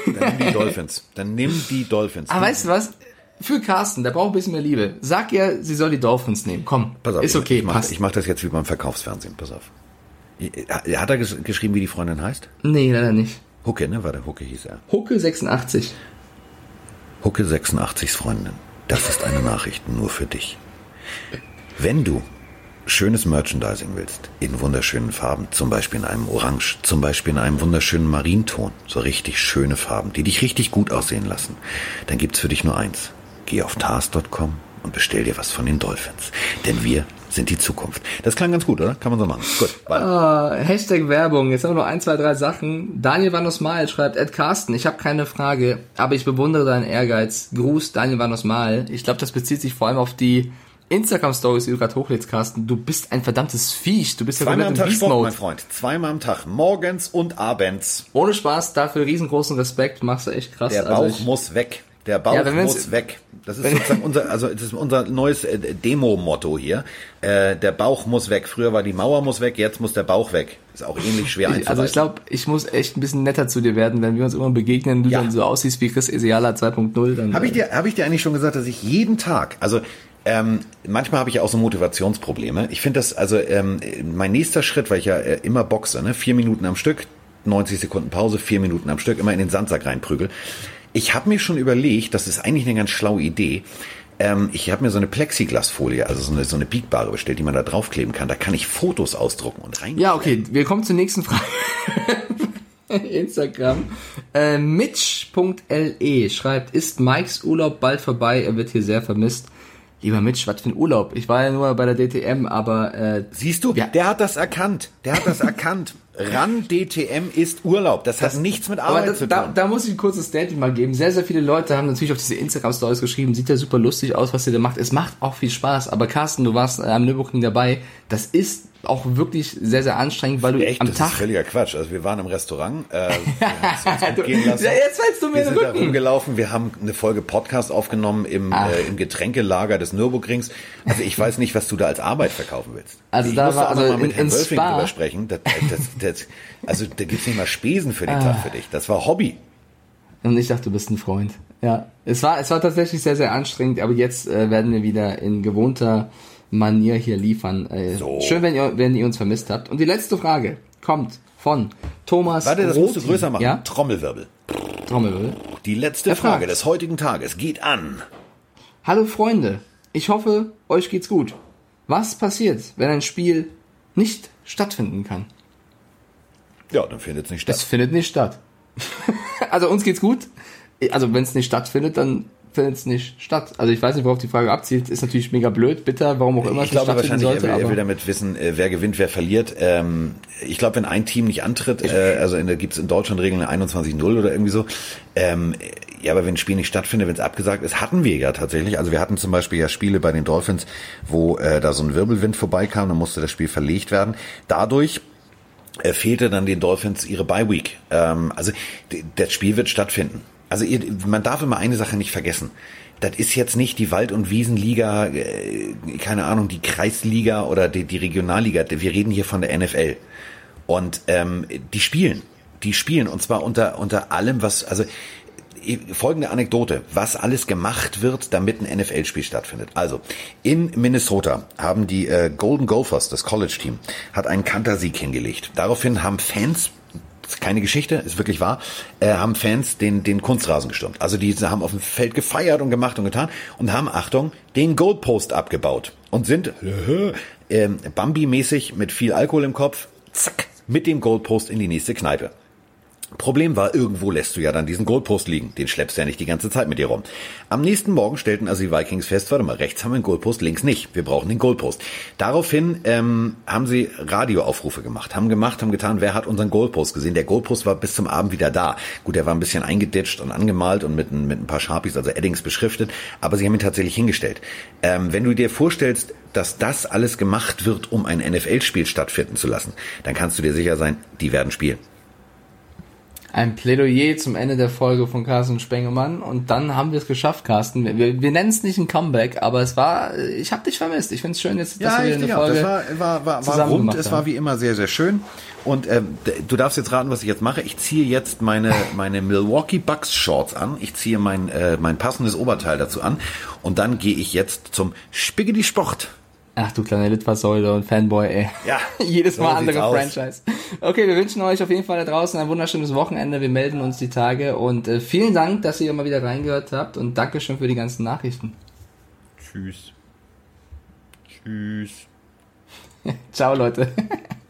Dann nimm die Dolphins. Dann nimm die Dolphins. Aber weißt du was? Für Carsten, der braucht ein bisschen mehr Liebe. Sag ihr, sie soll die Dolphins nehmen. Komm, pass auf, ist okay. Ich, ich mache mach das jetzt wie beim Verkaufsfernsehen. Pass auf. Hat er geschrieben, wie die Freundin heißt? Nee, leider nicht. Hucke, ne? War der Hucke hieß er. Hucke 86. Hucke 86 Freundin. Das ist eine Nachricht nur für dich. Wenn du schönes Merchandising willst, in wunderschönen Farben, zum Beispiel in einem Orange, zum Beispiel in einem wunderschönen Marinton, so richtig schöne Farben, die dich richtig gut aussehen lassen, dann gibt's für dich nur eins. Geh auf tars.com und bestell dir was von den Dolphins. Denn wir sind die Zukunft. Das klang ganz gut, oder? Kann man so machen. Gut, weiter. Uh, Hashtag Werbung. Jetzt haben wir noch ein, zwei, drei Sachen. Daniel Vanos Mal schreibt, Ed Carsten, ich habe keine Frage, aber ich bewundere deinen Ehrgeiz. Gruß, Daniel Vanos Mal. Ich glaube, das bezieht sich vor allem auf die Instagram-Stories, die du gerade hochlädst, Carsten. Du bist ein verdammtes Viech. Du bist ja Zweimal am Tag Sport, mein Freund. Zweimal am Tag. Morgens und abends. Ohne Spaß, dafür riesengroßen Respekt. Machst du echt krass. Der also Bauch also ich, muss weg. Der Bauch Ja, muss weg. Das ist sozusagen unser, also das ist unser neues äh, Demo-Motto hier. Äh, der Bauch muss weg. Früher war die Mauer muss weg, jetzt muss der Bauch weg. Ist auch ähnlich schwer einzuweisen. also ich glaube, ich muss echt ein bisschen netter zu dir werden, wenn wir uns immer begegnen, du Ja. dann so aussiehst wie Chris Esiala 2.0, dann Habe ich dir, habe ich dir eigentlich schon gesagt, dass ich jeden Tag, also ähm, manchmal habe ich ja auch so Motivationsprobleme. Ich finde das, also ähm, mein nächster Schritt, weil ich ja äh, immer boxe, ne, vier Minuten am Stück, 90 Sekunden Pause, vier Minuten am Stück, immer in den Sandsack reinprügel. Ich habe mir schon überlegt, das ist eigentlich eine ganz schlaue Idee. Ähm, ich habe mir so eine Plexiglasfolie, also so eine, so eine biegbare bestellt, die man da draufkleben kann. Da kann ich Fotos ausdrucken und rein. Ja, okay, wir kommen zur nächsten Frage. Instagram. Äh, Mitch.le schreibt, ist Mikes Urlaub bald vorbei? Er wird hier sehr vermisst. Lieber Mitch, was für ein Urlaub? Ich war ja nur bei der DTM, aber äh, Siehst du, Ja. der hat das erkannt. Der hat das erkannt. RAN DTM ist Urlaub. Das hat nichts mit Arbeit das, zu tun. da, da muss ich ein kurzes Statement mal geben. Sehr, sehr viele Leute haben natürlich auf diese Instagram-Stories geschrieben, sieht ja super lustig aus, was ihr da macht. Es macht auch viel Spaß. Aber Carsten, du warst am Nürburgring dabei. Das ist auch wirklich sehr, sehr anstrengend, weil du Echt, am das Tag ist völliger Quatsch. Also wir waren im Restaurant, äh, wir gehen lassen. Ja, jetzt fällst du mir wir sind da rumgelaufen, wir haben eine Folge Podcast aufgenommen im, Ach. äh, im Getränkelager des Nürburgrings. Also ich weiß nicht, was du da als Arbeit verkaufen willst. Also ich da war- also mal mit in- Herrn in Wölfing drüber sprechen. Das, das, das, also da gibt's nicht mal Spesen für den Ah. Tag für dich. Das war Hobby. Und ich dachte, du bist ein Freund. Ja, es war, es war tatsächlich sehr, sehr anstrengend, aber jetzt äh, werden wir wieder in gewohnter Manier hier liefern. Äh, So. Schön, wenn ihr, wenn ihr uns vermisst habt. Und die letzte Frage kommt von Thomas Warte, das musst du Rothi. größer machen. Ja, Trommelwirbel. Trommelwirbel. Die letzte Er fragt. Frage des heutigen Tages geht an. Hallo Freunde, ich hoffe, euch geht's gut. Was passiert, wenn ein Spiel nicht stattfinden kann? Ja, dann findet es nicht Es statt. findet nicht statt. also uns geht's gut. Also wenn es nicht stattfindet, dann findet es nicht statt. Also ich weiß nicht, worauf die Frage abzielt. Ist natürlich mega blöd, bitter, warum auch immer Ich glaube wahrscheinlich, sollte. er, will, er will damit wissen, äh, wer gewinnt, wer verliert. Ähm, ich glaube, wenn ein Team nicht antritt, äh, also in, da gibt es in Deutschland Regeln eine 21-0 oder irgendwie so. Ähm, ja, aber wenn ein Spiel nicht stattfindet, wenn es abgesagt ist, hatten wir ja tatsächlich. Also wir hatten zum Beispiel ja Spiele bei den Dolphins, wo äh, da so ein Wirbelwind vorbeikam, dann musste das Spiel verlegt werden. Dadurch äh, fehlte dann den Dolphins ihre Bye Week. Ähm, also das Spiel wird stattfinden. Also ihr, man darf immer eine Sache nicht vergessen. Das ist jetzt nicht die Wald- und Wiesenliga, äh, keine Ahnung, die Kreisliga oder die, die Regionalliga. Wir reden hier von der NFL. Und ähm, die spielen. Die spielen. Und zwar unter, unter allem, was, also folgende Anekdote, was alles gemacht wird, damit ein NFL-Spiel stattfindet. Also, in Minnesota haben die äh, Golden Gophers, das College-Team, hat einen Kantersieg hingelegt. Daraufhin haben Fans ist keine Geschichte, ist wirklich wahr, äh, haben Fans den, den Kunstrasen gestürmt. Also die haben auf dem Feld gefeiert und gemacht und getan und haben, Achtung, den Goalpost abgebaut und sind äh, Bambi-mäßig mit viel Alkohol im Kopf, zack, mit dem Goalpost in die nächste Kneipe. Problem war, irgendwo lässt du ja dann diesen Goalpost liegen. Den schleppst du ja nicht die ganze Zeit mit dir rum. Am nächsten Morgen stellten also die Vikings fest, warte mal, rechts haben wir einen Goalpost, links nicht. Wir brauchen den Goalpost. Daraufhin ähm, haben sie Radioaufrufe gemacht, haben gemacht, haben getan, wer hat unseren Goalpost gesehen. Der Goalpost war bis zum Abend wieder da. Gut, der war ein bisschen eingeditscht und angemalt und mit, ein- mit ein paar Sharpies, also Eddings beschriftet, aber sie haben ihn tatsächlich hingestellt. Ähm, wenn du dir vorstellst, dass das alles gemacht wird, um ein NFL-Spiel stattfinden zu lassen, dann kannst du dir sicher sein, die werden spielen. Ein Plädoyer zum Ende der Folge von Carsten Spengemann und dann haben wir es geschafft, Carsten. Wir, wir nennen es nicht ein Comeback, aber es war, ich habe dich vermisst. Ich finde es schön, jetzt, dass Ja, wir eine denke auch. Folge Das war, war, war, war rund, es war wie immer sehr, sehr schön. Und ähm, du darfst jetzt raten, was ich jetzt mache. Ich ziehe jetzt meine, meine Milwaukee Bucks Shorts an. Ich ziehe mein, äh, mein passendes Oberteil dazu an. Und dann gehe ich jetzt zum Spiggedy Sport. Ach du kleine Litfaßsäule und Fanboy, ey. Ja, Jedes so Mal andere aus. Franchise. Okay, wir wünschen euch auf jeden Fall da draußen ein wunderschönes Wochenende. Wir melden uns die Tage und äh, vielen Dank, dass ihr mal wieder reingehört habt und Dankeschön für die ganzen Nachrichten. Tschüss. Tschüss. Ciao, Leute.